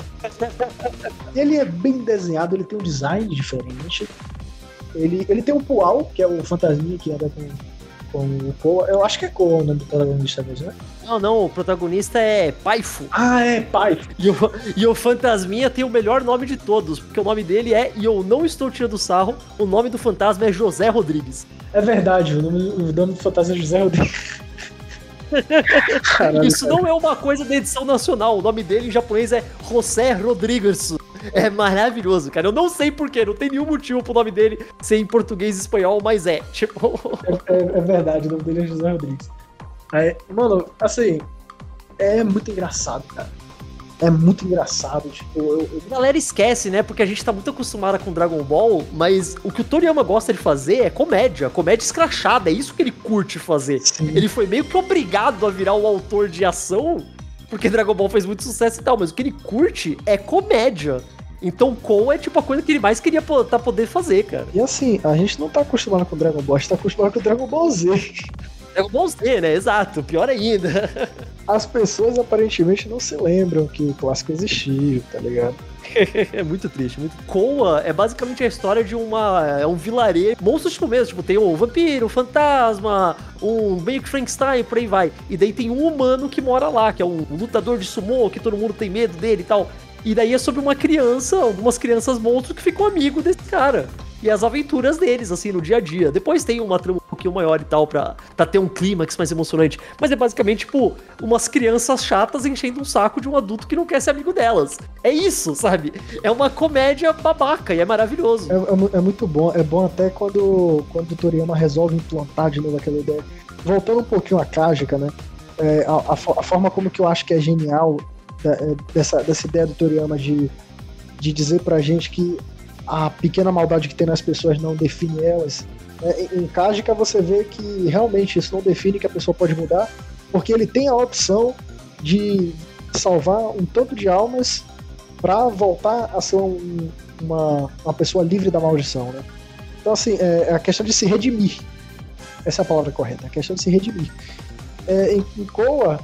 Speaker 2: ele é bem desenhado, ele tem um design diferente. Ele, ele tem um Pual, que é o fantasminha que anda com, com o Koa. Eu acho que é Koa o nome do protagonista mesmo, né?
Speaker 1: Não, não, o protagonista é Paifu.
Speaker 2: Ah, é, Paifu.
Speaker 1: E o, e o Fantasminha tem o melhor nome de todos, porque o nome dele é, e eu não estou tirando sarro, o nome do fantasma é José Rodrigues.
Speaker 2: É verdade, o nome, o nome do fantasma é José Rodrigues.
Speaker 1: Isso não é uma coisa da edição nacional. O nome dele em japonês é José Rodrigues. É maravilhoso, cara. Eu não sei porquê, não tem nenhum motivo pro nome dele ser em português e espanhol, mas é. Tipo.
Speaker 2: É, é, é verdade, o nome dele é José Rodrigues. Aí, mano, assim, é muito engraçado, cara é muito engraçado. Tipo, eu, eu...
Speaker 1: A galera esquece, né? Porque a gente tá muito acostumada com Dragon Ball, mas o que o Toriyama gosta de fazer é comédia, comédia escrachada. É isso que ele curte fazer. Sim. Ele foi meio que obrigado a virar o autor de ação, porque Dragon Ball fez muito sucesso e tal, mas o que ele curte é comédia. Então, Kon é tipo a coisa que ele mais queria tá poder fazer, cara.
Speaker 2: E assim, a gente não tá acostumado com Dragon Ball, a gente tá acostumado com Dragon Ball Z.
Speaker 1: Dragon Ball Z, né? Exato, pior ainda. (laughs)
Speaker 2: As pessoas aparentemente não se lembram que o clássico existiu, tá ligado?
Speaker 1: é muito triste, muito. Koa é basicamente a história de uma. É um vilarejo. Monstros tipo mesmo, tipo, tem o vampiro, o fantasma, um meio que Frankenstein, por aí vai. E daí tem um humano que mora lá, que é um lutador de sumô, que todo mundo tem medo dele e tal. E daí é sobre uma criança, algumas crianças monstros que ficam amigo desse cara e as aventuras deles, assim, no dia a dia. Depois tem uma trama um pouquinho maior e tal, pra, pra ter um clímax mais emocionante. Mas é basicamente, tipo, umas crianças chatas enchendo um saco de um adulto que não quer ser amigo delas. É isso, sabe? É uma comédia babaca e é maravilhoso.
Speaker 2: É, é, é muito bom. É bom até quando, quando o Toriyama resolve implantar de novo aquela ideia. Voltando um pouquinho à Kajika, né? É, a, a, a, forma como que eu acho que é genial é, dessa, dessa ideia do Toriyama de, de dizer pra gente que a pequena maldade que tem nas pessoas não define elas. É, em Kajika você vê que realmente isso não define que a pessoa pode mudar, porque ele tem a opção de salvar um tanto de almas para voltar a ser um, uma, uma pessoa livre da maldição, né? Então, assim, é, é, a questão de se redimir. Essa é a palavra correta, a questão de se redimir. É, em, em Koa,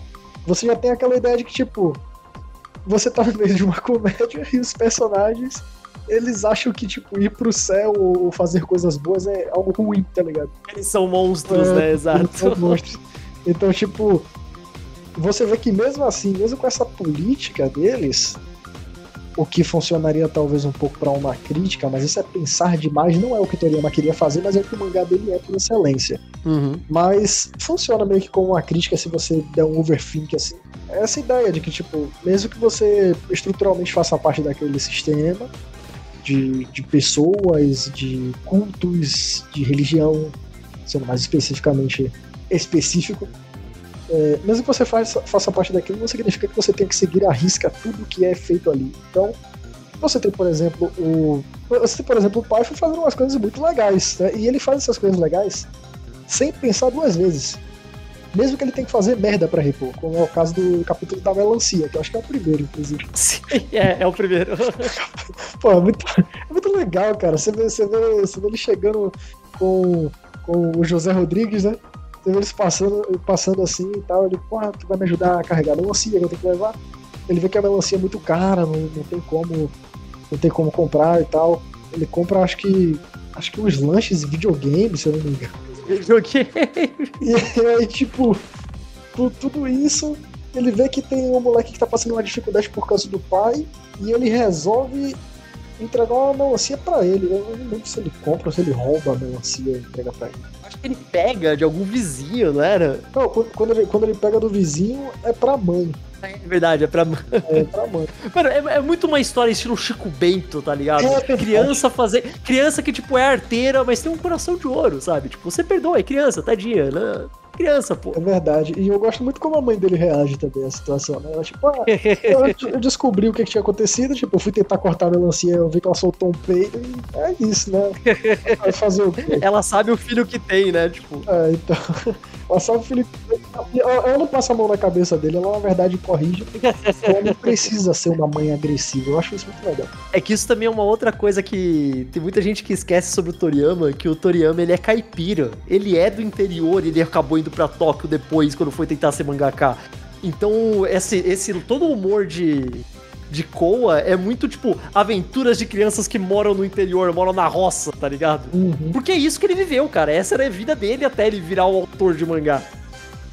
Speaker 2: você já tem aquela ideia de que, tipo, você tá no meio de uma comédia (laughs) e os personagens eles acham que, tipo, ir pro céu ou fazer coisas boas é algo ruim, tá ligado?
Speaker 1: Eles são monstros, é, né? Exato. São monstros.
Speaker 2: Então, tipo, você vê que mesmo assim, mesmo com essa política deles, o que funcionaria talvez um pouco para uma crítica, mas isso é pensar demais, não é o que Toriyama queria fazer, mas é o que o mangá dele é por excelência.
Speaker 1: Uhum.
Speaker 2: Mas funciona meio que como uma crítica se você der um overthink assim. É essa ideia de que, tipo, mesmo que você estruturalmente faça parte daquele sistema, de, de pessoas, de cultos, de religião, sendo mais especificamente específico. É, mesmo que você faça, faça parte daquilo, não significa que você tem que seguir à risca tudo que é feito ali. Então, você tem, por exemplo, o. Você tem, por exemplo, o pai fazendo umas coisas muito legais, né? E ele faz essas coisas legais sem pensar duas vezes mesmo que ele tenha que fazer merda pra repor, como é o caso do capítulo da melancia, que eu acho que é o primeiro, inclusive.
Speaker 1: Sim, é, é o primeiro. (laughs)
Speaker 2: Pô, é muito, é muito legal, cara. Você vê, você, vê, você vê ele chegando com, com o José Rodrigues, né? Você vê eles passando, passando assim e tal. Ele, porra, tu vai me ajudar a carregar a melancia que eu tenho que levar? Ele vê que a melancia é muito cara, não, não tem como não tem como comprar e tal. Ele compra, acho que acho que uns lanches e videogames, se eu não me engano (laughs)
Speaker 1: Joguei.
Speaker 2: E aí, tipo, por tudo isso, ele vê que tem um moleque que tá passando uma dificuldade por causa do pai, e ele resolve entregar uma melancia pra ele. Eu não lembro se ele compra ou se ele rouba a melancia e entrega pra ele.
Speaker 1: Acho que ele pega de algum vizinho, não era?
Speaker 2: Não, quando, quando ele, quando ele pega do vizinho, é pra mãe.
Speaker 1: É verdade, é pra.
Speaker 2: É pra mãe. (laughs)
Speaker 1: Mano, é, é muito uma história estilo Chico Bento, tá ligado?
Speaker 2: É
Speaker 1: criança fazer. Criança que, tipo, é arteira, mas tem um coração de ouro, sabe? Tipo, você perdoa, é criança, tadinha, né? Criança, pô.
Speaker 2: É verdade. E eu gosto muito como a mãe dele reage também à situação, né? Ela, tipo, ah, eu, eu descobri o que, que tinha acontecido, tipo, eu fui tentar cortar a melancia, eu vi que ela soltou um peido e é isso, né? Vai fazer o quê?
Speaker 1: Ela sabe o filho que tem, né? Tipo.
Speaker 2: É, então. (laughs) Ela sabe o filho. Ela, não passa a mão na cabeça dele, ela na verdade corrige. Ela não precisa ser uma mãe agressiva. Eu acho isso muito legal.
Speaker 1: É que isso também é uma outra coisa que tem muita gente que esquece sobre o Toriyama, que o Toriyama ele é caipira. Ele é do interior, ele acabou indo pra Tóquio depois, quando foi tentar ser mangaka. Então, esse, esse todo o humor de, de Koa é muito tipo aventuras de crianças que moram no interior, moram na roça, tá ligado?
Speaker 2: Uhum.
Speaker 1: Porque é isso que ele viveu, cara. Essa era a vida dele até ele virar o autor de mangá.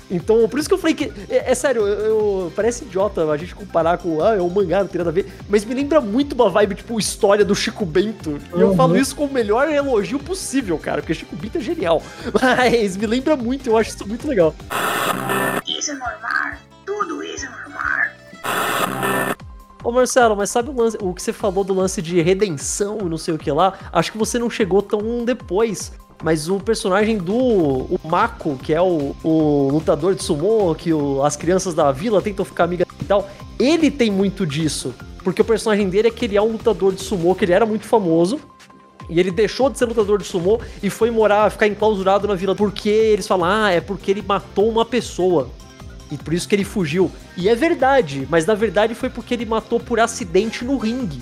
Speaker 1: Então, por isso que eu falei que. É, é sério, eu, eu- parece idiota a gente comparar com. Ah, é um mangá, não tem nada a ver. Mas me lembra muito uma vibe, tipo, história do Chico Bento. E eu
Speaker 2: Uhum.
Speaker 1: falo isso com o melhor elogio possível, cara. Porque Chico Bento é genial. (laughs) Mas me lembra muito, eu acho isso muito legal.
Speaker 3: Isso é normal.
Speaker 1: Ô Marcelo, mas sabe o, lance- o que você falou do lance de redenção e não sei o que lá? Acho que você não chegou tão depois. Mas o personagem do o Mako, que é o, o lutador de sumô, que o- as crianças da vila tentam ficar amigas e tal, ele tem muito disso. Porque o personagem dele é que ele é um lutador de sumô, que ele era muito famoso. E ele deixou de ser lutador de sumô e foi morar, ficar enclausurado na vila. Porque eles falam, ah, é porque ele matou uma pessoa. E por isso que ele fugiu. E é verdade, mas na verdade foi porque ele matou por acidente no ringue.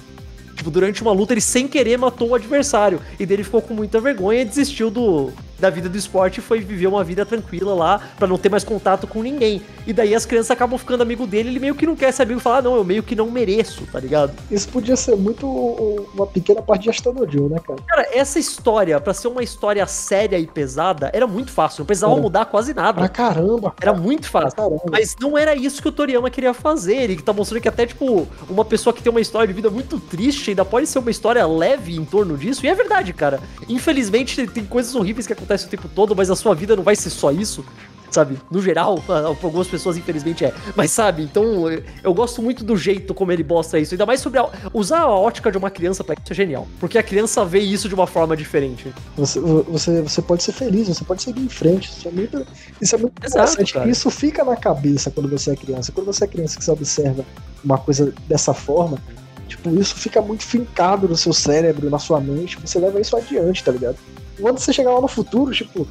Speaker 1: Tipo, durante uma luta ele sem querer matou o adversário. E daí ele ficou com muita vergonha e desistiu do, da vida do esporte foi viver uma vida tranquila lá pra não ter mais contato com ninguém. E daí as crianças acabam ficando amigo dele, ele meio que não quer ser amigo e falar, ah, não, eu meio que não mereço, tá ligado?
Speaker 2: Isso podia ser muito uma pequena parte de Astano Joe, né, cara?
Speaker 1: Cara, essa história, pra ser uma história séria e pesada, era muito fácil, não precisava mudar quase
Speaker 2: Pra
Speaker 1: nada.
Speaker 2: caramba.
Speaker 1: Era muito
Speaker 2: Pra
Speaker 1: fácil. Mas não era isso que o Toriyama queria fazer. Ele tá mostrando que até, tipo, uma pessoa que tem uma história de vida muito triste ainda pode ser uma história leve em torno disso. E é verdade, cara. Infelizmente, tem coisas horríveis que acontecem o tempo todo, mas a sua vida não vai ser só isso. Sabe? No geral, (laughs) algumas pessoas, infelizmente, é. Mas sabe, então eu, gosto muito do jeito como ele mostra isso. Ainda mais sobre a- usar a ótica de uma criança pra isso é genial. Porque a criança vê isso de uma forma diferente.
Speaker 2: Você, você, você pode ser feliz, você pode seguir em frente. Isso é muito, isso é muito
Speaker 1: Exato,
Speaker 2: interessante.
Speaker 1: cara.
Speaker 2: Isso fica na cabeça quando você é criança. Quando você é criança que você observa uma coisa dessa forma, tipo, isso fica muito fincado no seu cérebro, na sua mente. Você leva isso adiante, tá ligado? Quando você chegar lá no futuro, tipo,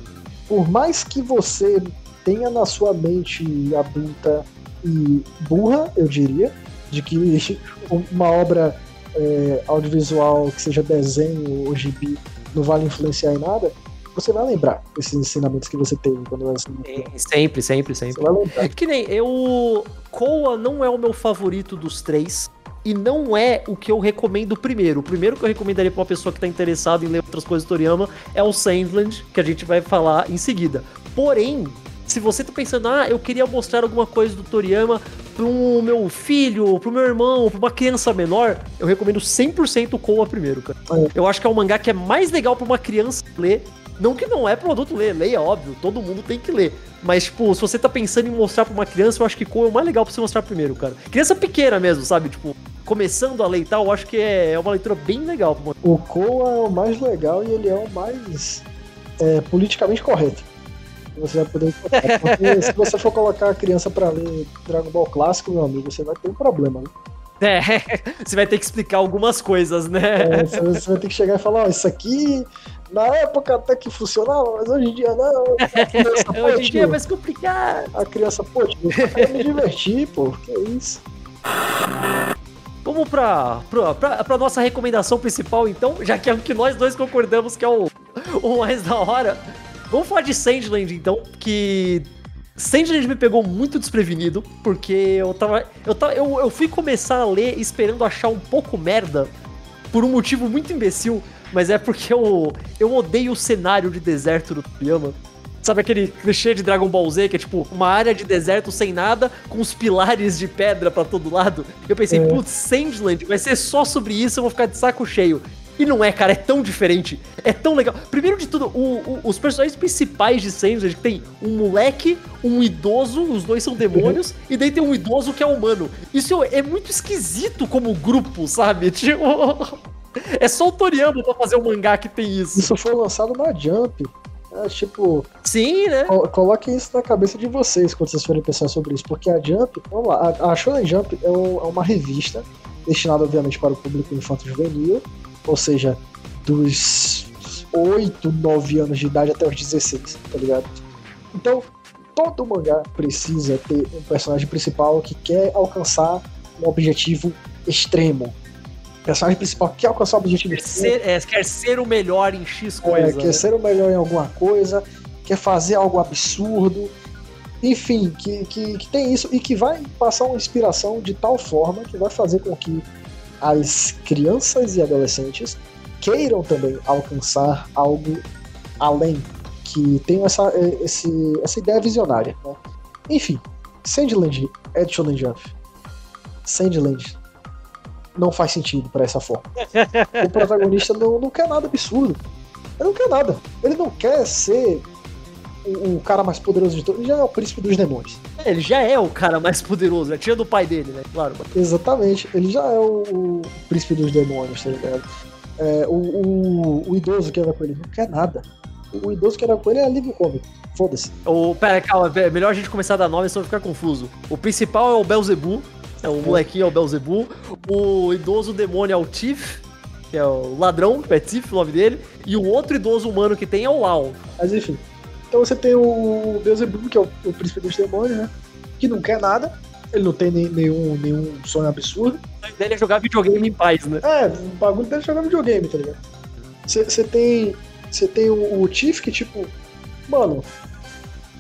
Speaker 2: por mais que você tenha na sua mente adulta e burra, eu diria, de que (laughs) uma obra é, audiovisual que seja desenho ou gibi não vale influenciar em nada, você vai lembrar esses ensinamentos que você teve quando era assim.
Speaker 1: Sempre, sempre, sempre.
Speaker 2: Você vai lembrar.
Speaker 1: Que nem eu. Koa não é o meu favorito dos três. E não é o que eu recomendo primeiro. O primeiro que eu recomendaria pra uma pessoa que tá interessada em ler outras coisas do Toriyama é o Sandland, que a gente vai falar em seguida. Porém, se você tá pensando, ah, eu queria mostrar alguma coisa do Toriyama pro meu filho, pro meu irmão, pra uma criança menor, eu recomendo 100% o Koa primeiro, cara.
Speaker 2: É.
Speaker 1: Eu acho que é um mangá que é mais legal pra uma criança ler. Não que não é pro adulto ler, leia, óbvio, todo mundo tem que ler. Mas, tipo, se você tá pensando em mostrar pra uma criança, eu acho que Koa é o mais legal pra você mostrar primeiro, cara. Criança pequena mesmo, sabe? Tipo, começando a ler e tal, eu acho que é uma leitura bem legal
Speaker 2: O Koa é o mais legal e ele é o mais é, politicamente correto. Você vai poder encontrar. (laughs) Porque se você for colocar a criança pra ler Dragon Ball clássico, meu amigo, você vai ter um problema, né?
Speaker 1: É, (laughs) você vai ter que explicar algumas coisas, né?
Speaker 2: É, você, você vai ter que chegar e falar, ó, isso aqui na época até que funcionava, mas hoje em dia não. A criança, pô,
Speaker 1: Hoje em dia é mais complicado.
Speaker 2: a criança, pô, tio, eu me divertir, pô, que isso.
Speaker 1: Vamos pra, pra, pra, pra nossa recomendação principal, então, já que é o que nós dois concordamos que é o, o mais da hora. Vamos falar de Sandland, então, que Sandland me pegou muito desprevenido, porque eu tava. Eu, tava, eu, eu fui começar a ler esperando achar um pouco merda, por um motivo muito imbecil, mas é porque eu, eu odeio o cenário de deserto do Toriyama. Sabe aquele clichê de Dragon Ball Z, que é tipo uma área de deserto sem nada, com os pilares de pedra pra todo lado? Eu pensei,
Speaker 2: É.
Speaker 1: putz, Sandland vai ser só sobre isso, eu vou ficar de saco cheio. E não é, cara, é tão diferente, é tão legal. Primeiro de tudo, o- o- os personagens principais de Sandland tem um moleque, um idoso, os dois são demônios, e daí tem um idoso que é humano. Isso é muito esquisito como grupo, sabe? (laughs) Tipo. É só o Toriyama pra fazer um mangá que tem isso.
Speaker 2: Isso foi lançado na Jump. É, tipo,
Speaker 1: Sim, né?
Speaker 2: co- coloquem isso na cabeça de vocês quando vocês forem pensar sobre isso. Porque a Jump, vamos lá, a, a Shonen Jump é, um- é uma revista destinada, obviamente, para o público infanto-juvenil, ou seja, dos 8, 9 anos de idade até os 16, tá ligado? Então, todo mangá precisa ter um personagem principal que quer alcançar um objetivo extremo. O personagem principal que quer alcançar um objetivo
Speaker 1: Quer ser, é, quer ser o melhor em X
Speaker 2: É,
Speaker 1: coisa.
Speaker 2: quer
Speaker 1: né?
Speaker 2: ser o melhor em alguma coisa, quer fazer algo absurdo, enfim, que, que, que tem isso e que vai passar uma inspiração de tal forma que vai fazer com que as crianças e adolescentes queiram também alcançar algo além, que tenham essa, eh, esse, essa ideia visionária. Né? Enfim, Sandland é de Shonen Jump. Sandland não faz sentido para essa forma. o protagonista não, não quer nada absurdo. Ele não quer nada. Ele não quer ser o, o cara mais poderoso de todos. Ele já é o príncipe dos demônios.
Speaker 1: É, Ele já é o cara mais poderoso, né? Tirando o pai dele, né? Claro.
Speaker 2: Exatamente. Ele já é o, o príncipe dos demônios, tá ligado? É, o, o, o idoso que anda com ele não quer nada. O idoso que anda com ele é alívio cômico. Foda-se.
Speaker 1: Pera, calma, é melhor a gente começar a dar nome, senão ficar confuso. O principal é o Belzebu, é o molequinho é o Belzebu. O idoso demônio é o Tiff, que é o ladrão, é Tiff o nome dele. E o outro idoso humano que tem é o Lau.
Speaker 2: Mas enfim. Então você tem o Beelzebub, que é o, o príncipe dos demônios, né? Que não quer nada. Ele não tem nem- nenhum, nenhum sonho absurdo.
Speaker 1: Sonho dele é jogar videogame em paz, né?
Speaker 2: É, o bagulho dele é jogar videogame, tá ligado? Você tem. Você tem o, o Tiff que, tipo, mano,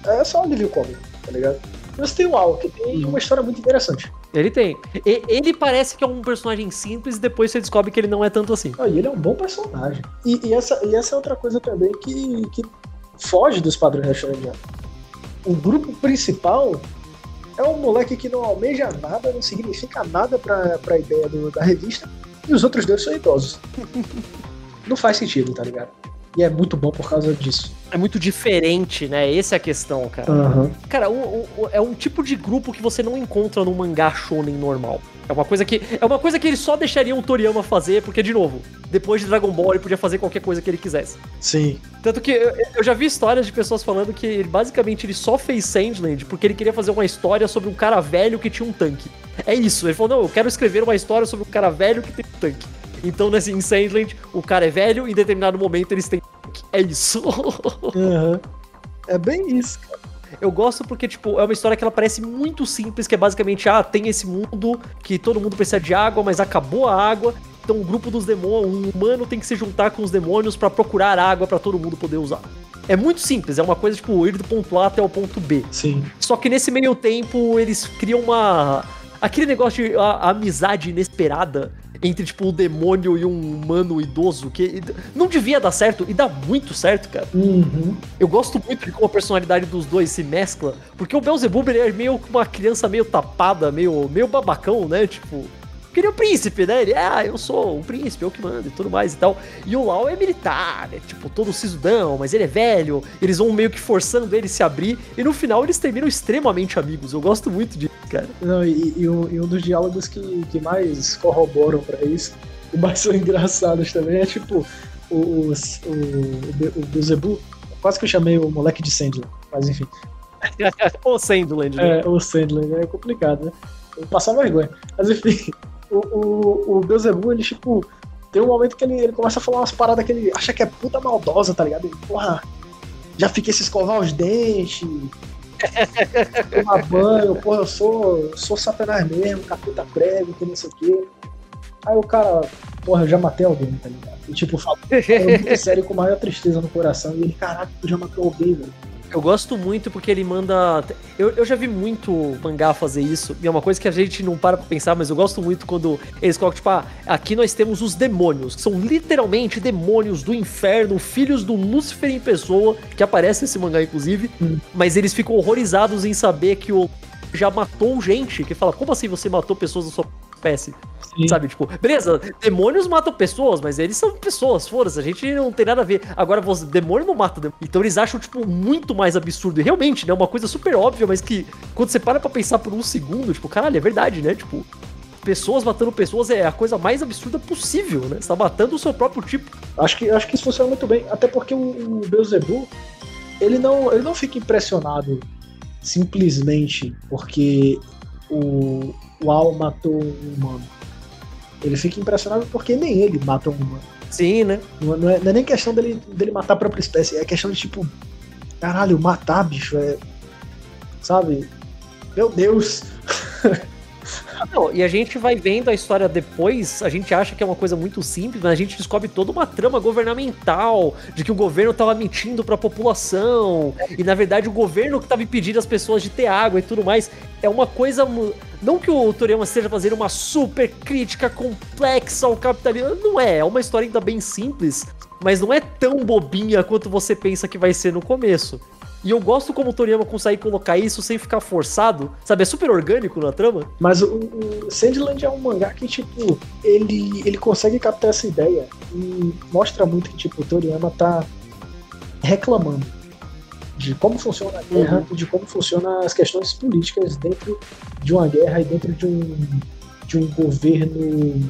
Speaker 2: é só um alívio cômico, tá ligado? E você tem o Al, que tem uma história muito interessante.
Speaker 1: Ele tem. E- ele parece que é um personagem simples e depois você descobre que ele não é tanto assim.
Speaker 2: Ah, e ele é um bom personagem. E, e essa, e essa é outra coisa também que, que foge dos padrões Jump. O grupo principal é um moleque que não almeja nada, não significa nada pra, pra ideia do- da revista, e os outros dois são idosos. (laughs) não faz sentido, tá ligado? E é muito bom por causa disso.
Speaker 1: É muito diferente, né? Essa é a questão, cara.
Speaker 2: Aham.
Speaker 1: Cara, é um tipo de grupo que você não encontra num mangá shonen normal. É uma coisa que é uma coisa que ele só deixaria o Toriyama fazer, porque de novo, depois de Dragon Ball ele podia fazer qualquer coisa que ele quisesse.
Speaker 2: Sim.
Speaker 1: Tanto que eu, eu já vi histórias de pessoas falando que ele, basicamente ele só fez Sandland porque ele queria fazer uma história sobre um cara velho que tinha um tanque. É isso. Ele falou: "Não, eu quero escrever uma história sobre um cara velho que tem um tanque". Então, nesse em Sandland, o cara é velho e em determinado momento eles têm. É isso.
Speaker 2: Aham. É bem isso, cara.
Speaker 1: Eu gosto porque, tipo, é uma história que ela parece muito simples, que é basicamente, ah, tem esse mundo que todo mundo precisa de água, mas acabou a água, então o grupo dos demônios, um humano tem que se juntar com os demônios pra procurar água pra todo mundo poder usar. É muito simples, é uma coisa, tipo, ir do ponto A até o ponto B.
Speaker 2: Sim.
Speaker 1: Só que nesse meio tempo, eles criam uma... Aquele negócio de a- a amizade inesperada entre, tipo, o demônio e um humano idoso, que não devia dar certo, e dá muito certo, cara.
Speaker 2: Uhum.
Speaker 1: Eu gosto muito de como a personalidade dos dois se mescla, porque o Beelzebub ele é meio que uma criança meio tapada, meio, meio babacão, né? Tipo, queria o príncipe, né? Ele, ah, eu sou o príncipe, eu que mando e tudo mais e tal. E o Lau é militar, é tipo, todo sisudão, mas ele é velho, eles vão meio que forçando ele se abrir, e no final eles terminam extremamente amigos. Eu gosto muito disso, cara.
Speaker 2: Não, e, e um, e um dos diálogos que, que mais corroboram pra isso, e mais são engraçados também, é tipo, o, o, o, o quase que eu chamei o moleque de Sandler, mas enfim, (laughs)
Speaker 1: Ô, Sandland, né?
Speaker 2: é, o Sandler é complicado, né? Vou passar vergonha. Mas enfim, o, o, o Beelzebub, ele tipo, tem um momento que ele, ele começa a falar umas paradas que ele acha que é puta maldosa, tá ligado? Ele, porra, já fiquei se escovar os dentes, (laughs) tomar banho, porra, eu sou, eu sou satanás mesmo, capeta prego, que não sei o quê. Aí o cara, porra, eu já matei alguém, tá ligado? E tipo, fala é muito (laughs) sério com maior tristeza no coração. E ele, caraca, tu já matou alguém, velho.
Speaker 1: Eu gosto muito porque ele manda. Eu, eu já vi muito mangá fazer isso, e é uma coisa que a gente não para pra pensar, mas eu gosto muito quando eles colocam, tipo, ah, aqui nós temos os demônios, que são literalmente demônios do inferno, filhos do Lúcifer em pessoa, que aparece nesse mangá, inclusive,
Speaker 2: Hum.
Speaker 1: mas eles ficam horrorizados em saber que o já matou gente, que fala, como assim você matou pessoas da sua espécie?
Speaker 2: Sim.
Speaker 1: Sabe, tipo, beleza, demônios matam pessoas, mas eles são pessoas, foda-se, a gente não tem nada a ver. Agora, você, demônio não mata demônio. Então eles acham, tipo, muito mais absurdo. E realmente, né, uma coisa super óbvia, mas que quando você para pra pensar por um segundo, tipo, caralho, é verdade, né? Tipo, pessoas matando pessoas é a coisa mais absurda possível, né? Você tá matando o seu próprio tipo.
Speaker 2: Acho que, acho que isso funciona muito bem, até porque o, o Beelzebub, ele não, ele não fica impressionado simplesmente porque o, o Al matou um humano. Ele fica impressionado porque nem ele mata um humano.
Speaker 1: Sim, né?
Speaker 2: Não, não é, não é nem questão dele, dele matar a própria espécie, é questão de tipo, caralho, matar, bicho, é. Sabe? Meu Deus! (laughs)
Speaker 1: Não, e a gente vai vendo a história depois, a gente acha que é uma coisa muito simples, mas a gente descobre toda uma trama governamental de que o governo tava mentindo pra população, e na verdade o governo que tava impedindo as pessoas de ter água e tudo mais. É uma coisa. Não que o Toriyama esteja fazendo uma super crítica complexa ao capitalismo, não é, é uma história ainda bem simples, mas não é tão bobinha quanto você pensa que vai ser no começo. E eu gosto como o Toriyama consegue colocar isso sem ficar forçado, sabe? É super orgânico na trama.
Speaker 2: Mas o, o Sandland é um mangá que, tipo, ele, ele consegue captar essa ideia e mostra muito que, tipo, o Toriyama tá reclamando de como funciona a guerra e de como funcionam as questões políticas dentro de uma guerra e dentro de um, de um governo,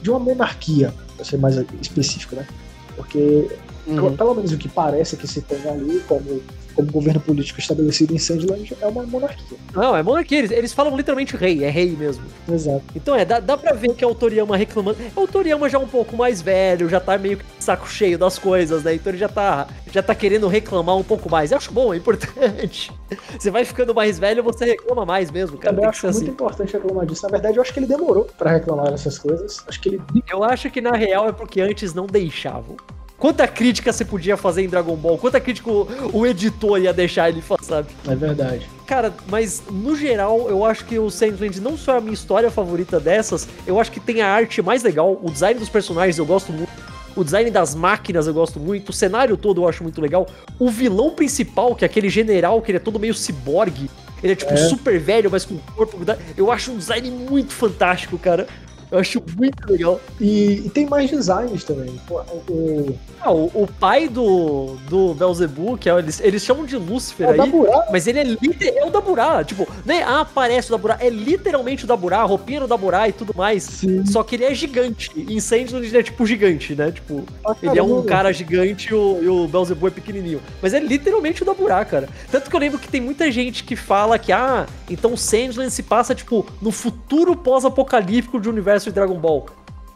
Speaker 2: de uma monarquia, pra ser mais específico, né? Porque pelo- pelo menos o que parece que se tem ali como, como governo político estabelecido em Sandland é uma monarquia.
Speaker 1: Não, é monarquia. Eles, eles falam literalmente rei, é rei mesmo.
Speaker 2: Exato.
Speaker 1: Então é, dá, dá pra ver que é o Toriyama reclamando. É o Toriyama já um pouco mais velho, já tá meio que saco cheio das coisas, né? Então ele já tá, já tá querendo reclamar um pouco mais. Eu acho bom, é importante. (laughs) Você vai ficando mais velho, você reclama mais mesmo, cara.
Speaker 2: Também acho muito
Speaker 1: assim.
Speaker 2: importante reclamar disso. Na verdade, eu acho que ele demorou pra reclamar dessas coisas. Acho que ele.
Speaker 1: Eu acho que na real é porque antes não deixavam. Quanta crítica você podia fazer em Dragon Ball? Quanta crítica o, o editor ia deixar ele fazer, sabe?
Speaker 2: É verdade.
Speaker 1: Cara, mas no geral, eu acho que o Sandland não só é a minha história favorita dessas, eu acho que tem a arte mais legal, o design dos personagens eu gosto muito, o design das máquinas eu gosto muito, o cenário todo eu acho muito legal, o vilão principal, que é aquele general, que ele é todo meio ciborgue, ele é tipo
Speaker 2: É.
Speaker 1: super velho, mas com corpo. Eu acho um design muito fantástico, cara. Eu acho muito legal.
Speaker 2: E, e tem mais designs também. Pô, o,
Speaker 1: Ah, o, o pai do, do Belzebu, que é, eles, eles chamam de Lúcifer
Speaker 2: o
Speaker 1: aí.
Speaker 2: Daburá,
Speaker 1: Mas ele é, liter- é o Daburá, tipo, nem ah, aparece o Daburá, é literalmente o Daburá, a roupinha do Daburá e tudo mais.
Speaker 2: Sim.
Speaker 1: Só que ele é gigante. Em Sandland ele é tipo gigante, né? Tipo,
Speaker 2: pra
Speaker 1: ele é um cara gigante e o, e o Belzebu é pequenininho. Mas é literalmente o Daburá, cara. Tanto que eu lembro que tem muita gente que fala que, ah, então Sandland se passa, tipo, no futuro pós-apocalíptico de universo de Dragon Ball.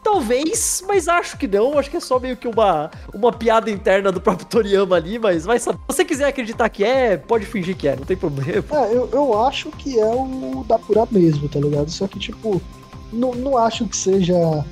Speaker 1: Talvez, mas acho que não. Acho que é só meio que uma, uma piada interna do próprio Toriyama ali, mas vai saber. Se você quiser acreditar que é, pode fingir que é, não tem problema.
Speaker 2: É, eu, eu acho que é o Daburá mesmo, tá ligado? Só que, tipo, não, não acho que seja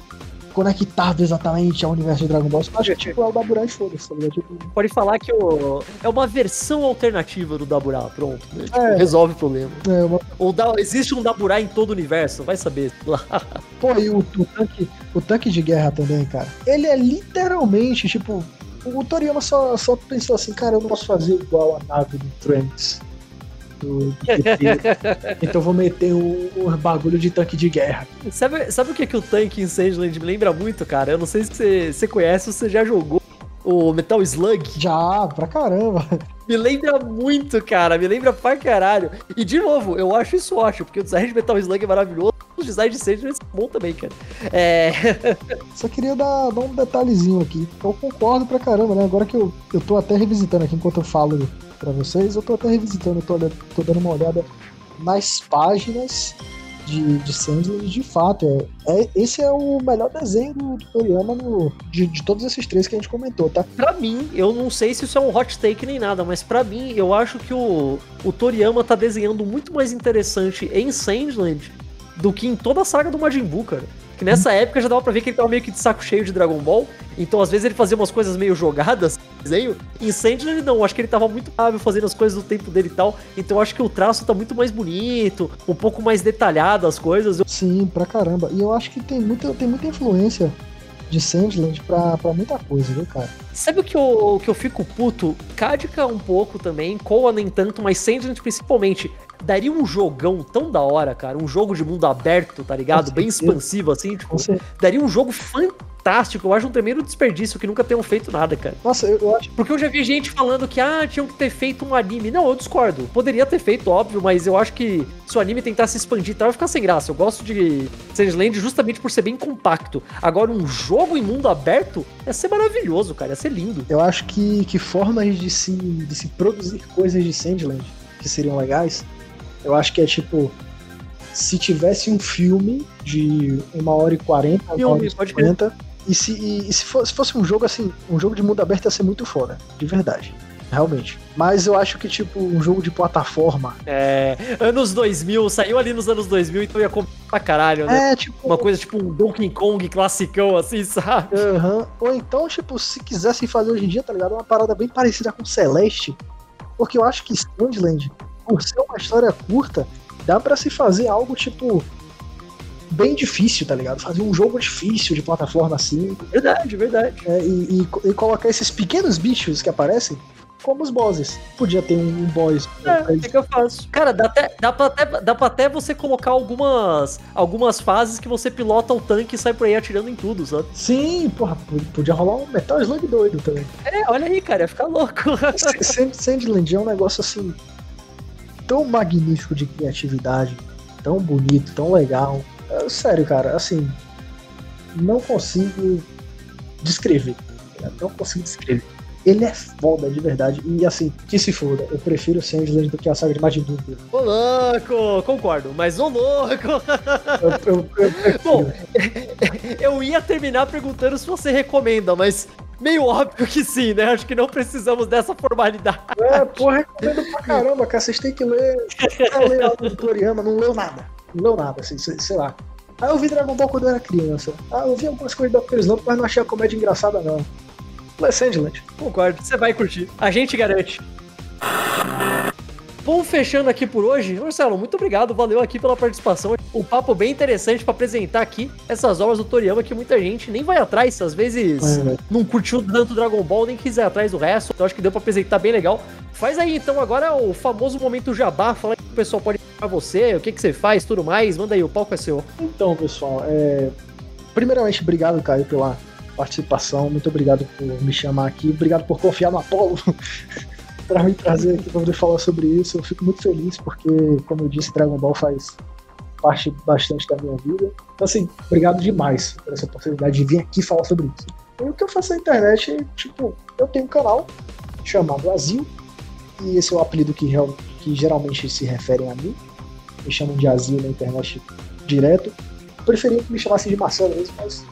Speaker 2: conectado exatamente ao universo de Dragon Ball. Só acho que, tipo, é o Daburá e foda-se, tá ligado? Tipo,
Speaker 1: Pode falar que o, é uma versão alternativa do Daburá, pronto. né? Tipo,
Speaker 2: É.
Speaker 1: Resolve o problema.
Speaker 2: é uma...
Speaker 1: Ou da- existe um Daburá em todo o universo, vai saber. (laughs)
Speaker 2: Pô, e o, o tanque, o tanque de guerra também, cara. Ele é literalmente, tipo, o Toriyama só, só pensou assim, cara, eu não posso fazer igual a nave do Trunks. Do, então vou meter um, um bagulho de tanque de guerra.
Speaker 1: Sabe, sabe o que, que o tanque em Sandland me lembra muito, cara? Eu não sei se você, você conhece ou você já jogou o Metal Slug.
Speaker 2: Já, pra caramba.
Speaker 1: Me lembra muito, cara. Me lembra pra caralho. E de novo, eu acho isso ótimo, porque o design de Metal Slug é maravilhoso. Os designs de Sandland são bons também, cara. É. (laughs)
Speaker 2: Só queria dar, dar um detalhezinho aqui. Eu concordo pra caramba, né? Agora que eu, eu tô até revisitando aqui enquanto eu falo pra vocês, eu tô até revisitando, tô, tô dando uma olhada nas páginas de, de Sandland, de fato. É, é- esse é o melhor desenho do, do Toriyama no, de, de todos esses três que a gente comentou, tá?
Speaker 1: Pra mim, eu não sei se isso é um hot take nem nada, mas pra mim, eu acho que o, o Toriyama tá desenhando muito mais interessante em Sandland do que em toda a saga do Majin Buu, cara. Que nessa época já dava pra ver que ele tava meio que de saco cheio de Dragon Ball, então às vezes ele fazia umas coisas meio jogadas, desenho. Em Sandland, não, acho que ele tava muito hábil fazendo as coisas do tempo dele e tal. Então eu acho que o traço tá muito mais bonito, um pouco mais detalhado as coisas.
Speaker 2: Sim, pra caramba. E eu acho que tem muita, tem muita influência de Sandland pra, pra muita coisa, viu, cara?
Speaker 1: Sabe o que eu, que eu fico puto? Cádica um pouco também, Koa nem tanto, mas Sandland principalmente. Daria um jogão tão da hora, cara. Um jogo de mundo aberto, tá ligado? Bem expansivo, assim. Tipo, daria um jogo fantástico. Eu acho um tremendo desperdício que nunca tenham feito nada, cara.
Speaker 2: Nossa, eu, acho
Speaker 1: Porque eu já vi gente falando que, ah, tinham que ter feito um anime. Não, eu discordo. Poderia ter feito, óbvio, mas eu acho que se o anime tentasse expandir e tal, vai ficar sem graça. Eu gosto de Sandland justamente por ser bem compacto. Agora, um jogo em mundo aberto ia ser maravilhoso, cara. Ia ser lindo.
Speaker 2: Eu acho que, que formas de se, de se produzir coisas de Sandland que seriam legais, eu acho que é tipo. Se tivesse um filme de uma hora e quarenta, uma hora e cinquenta, e se, e, e se, fosse, se fosse um jogo assim, um jogo de mundo aberto ia ser muito foda, de verdade. Realmente. Mas eu acho que, tipo, um jogo de plataforma.
Speaker 1: É, anos 2000, saiu ali nos anos 2000, então ia comprar pra caralho, né?
Speaker 2: É, tipo.
Speaker 1: Uma coisa tipo um Donkey Kong classicão, assim, (laughs) sabe?
Speaker 2: Aham. Ou então, tipo, se quisessem fazer hoje em dia, tá ligado? Uma parada bem parecida com Celeste. Porque eu acho que Sandland, por ser uma história curta, dá pra se fazer algo, tipo, bem difícil, tá ligado? Fazer um jogo difícil de plataforma assim.
Speaker 1: Verdade, verdade.
Speaker 2: é, e, e e colocar esses pequenos bichos que aparecem como os bosses. Podia ter um, um boss.
Speaker 1: É, o que, que eu faço? Cara, dá, até, dá, pra até, dá pra até você colocar algumas, algumas fases que você pilota o tanque e sai por aí atirando em tudo, sabe?
Speaker 2: Sim, porra, podia rolar um Metal Slug doido também.
Speaker 1: É, olha aí, cara, ia ficar louco. (laughs)
Speaker 2: Sand- Sandland é um negócio assim tão magnífico de criatividade, tão bonito, tão legal. É, sério, cara, assim, não consigo descrever. né? Não consigo descrever. Ele é foda de verdade. E assim, que se foda, eu prefiro Sandland do que a saga de Majin Buu.
Speaker 1: Ô louco, concordo, mas ô louco.
Speaker 2: Eu, eu, eu. (laughs)
Speaker 1: Bom, (laughs) eu ia terminar perguntando se você recomenda, mas meio óbvio que sim, né? Acho que não precisamos dessa formalidade.
Speaker 2: É, porra, recomendo pra caramba, cara. Vocês têm que ler. Eu leio algo do Toriyama, não leu nada. Não leu nada, assim, sei, lá. Ah, eu vi Dragon Ball quando eu era criança. Ah, eu vi algumas coisas da Dr. Slump, mas não achei a comédia engraçada, não. Sandland.
Speaker 1: Concordo, você vai curtir. A gente garante. Bom, fechando aqui por hoje, Marcelo, muito obrigado, valeu aqui pela participação. Um papo bem interessante pra apresentar aqui essas obras do Toriyama que muita gente nem vai atrás, às vezes
Speaker 2: É, velho.
Speaker 1: não curtiu tanto Dragon Ball, nem quiser atrás do resto. Então acho que deu pra apresentar bem legal. Faz aí então agora o famoso momento jabá, fala aí que o pessoal pode pra você, o que que você faz, tudo mais. Manda aí, o palco é seu.
Speaker 2: Então, pessoal, é... primeiramente, obrigado, Caio, pela participação. Muito obrigado por me chamar aqui. Obrigado por confiar no Apolo (laughs) para me trazer aqui para poder falar sobre isso. Eu fico muito feliz porque, como eu disse, Dragon Ball faz parte bastante da minha vida. Então, assim, obrigado demais por essa oportunidade de vir aqui falar sobre isso. E o que eu faço na internet, tipo, eu tenho um canal chamado Azil, e esse é o apelido que, real- que geralmente se referem a mim. Me chamam de Azil na internet direto. Eu preferia que me chamassem de Marcelo mesmo, mas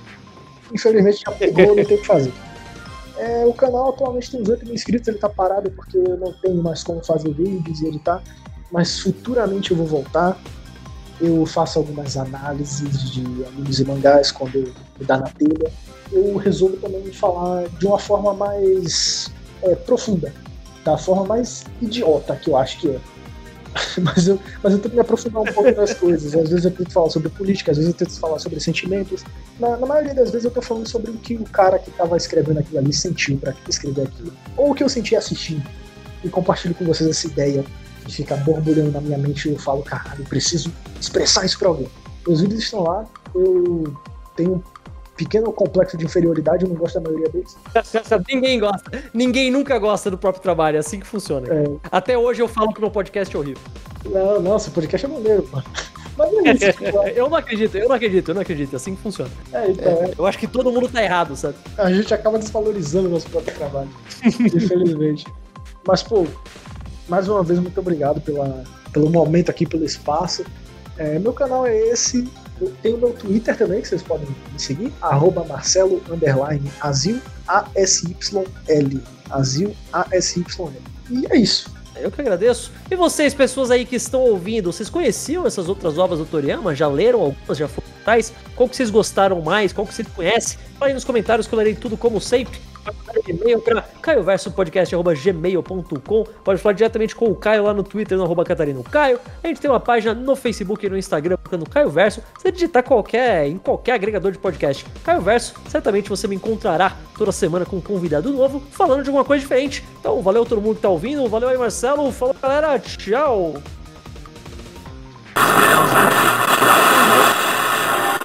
Speaker 2: infelizmente já pegou, não tem o que fazer. É, o canal atualmente tem 18 mil inscritos, ele tá parado porque eu não tenho mais como fazer vídeos e editar, mas futuramente eu vou voltar. Eu faço algumas análises de animes e mangás quando eu me dá na telha. Eu resolvo também falar de uma forma mais é, profunda, da forma mais idiota que eu acho que é. (laughs) mas, eu, mas eu tento me aprofundar um pouco nas coisas. Às vezes eu tento falar sobre política, às vezes eu tento falar sobre sentimentos. Na, na maioria das vezes eu tô falando sobre o que o cara que tava escrevendo aquilo ali sentiu pra escrever aquilo, ou o que eu senti assistindo. E compartilho com vocês essa ideia que fica borbulhando na minha mente e eu falo, caralho, eu preciso expressar isso pra alguém. Os vídeos estão lá, eu tenho pequeno complexo de inferioridade, eu não gosto da maioria deles. (laughs)
Speaker 1: Ninguém gosta. Ninguém nunca gosta do próprio trabalho. É assim que funciona.
Speaker 2: É,
Speaker 1: Até hoje eu falo que meu podcast é horrível.
Speaker 2: não, nossa, o podcast é maneiro, mano. Mas é isso, (laughs) tipo,
Speaker 1: Eu não acredito, eu não acredito, eu não acredito. É assim que funciona.
Speaker 2: é, então, é,
Speaker 1: Eu acho que todo mundo tá errado, sabe?
Speaker 2: a gente acaba desvalorizando o nosso próprio trabalho. (laughs) infelizmente. Mas, pô, mais uma vez, muito obrigado pela, pelo momento aqui, pelo espaço. É, meu canal é esse. Eu tenho meu Twitter também, que vocês podem me seguir. Arroba Marcelo Underline Azil A-S-Y-L. Azil A-S-Y-L. E é isso.
Speaker 1: Eu que agradeço. E vocês, pessoas aí que estão ouvindo, vocês conheciam essas outras obras do Toriyama? Já leram algumas? Já foram atrás? Qual que vocês gostaram mais? Qual que vocês conhecem? Fala aí nos comentários que eu lerei tudo como sempre. E-mail para caioversopodcast.gmail.com. Pode falar diretamente com o Caio lá no Twitter, no arroba Catarino Caio. A gente tem uma página no Facebook e no Instagram, procurando Caio Verso. Você digitar qualquer, em qualquer agregador de podcast Caio Verso, certamente você me encontrará toda semana com um convidado novo, falando de alguma coisa diferente. Então, valeu todo mundo que tá ouvindo, valeu aí Marcelo, falou galera, tchau!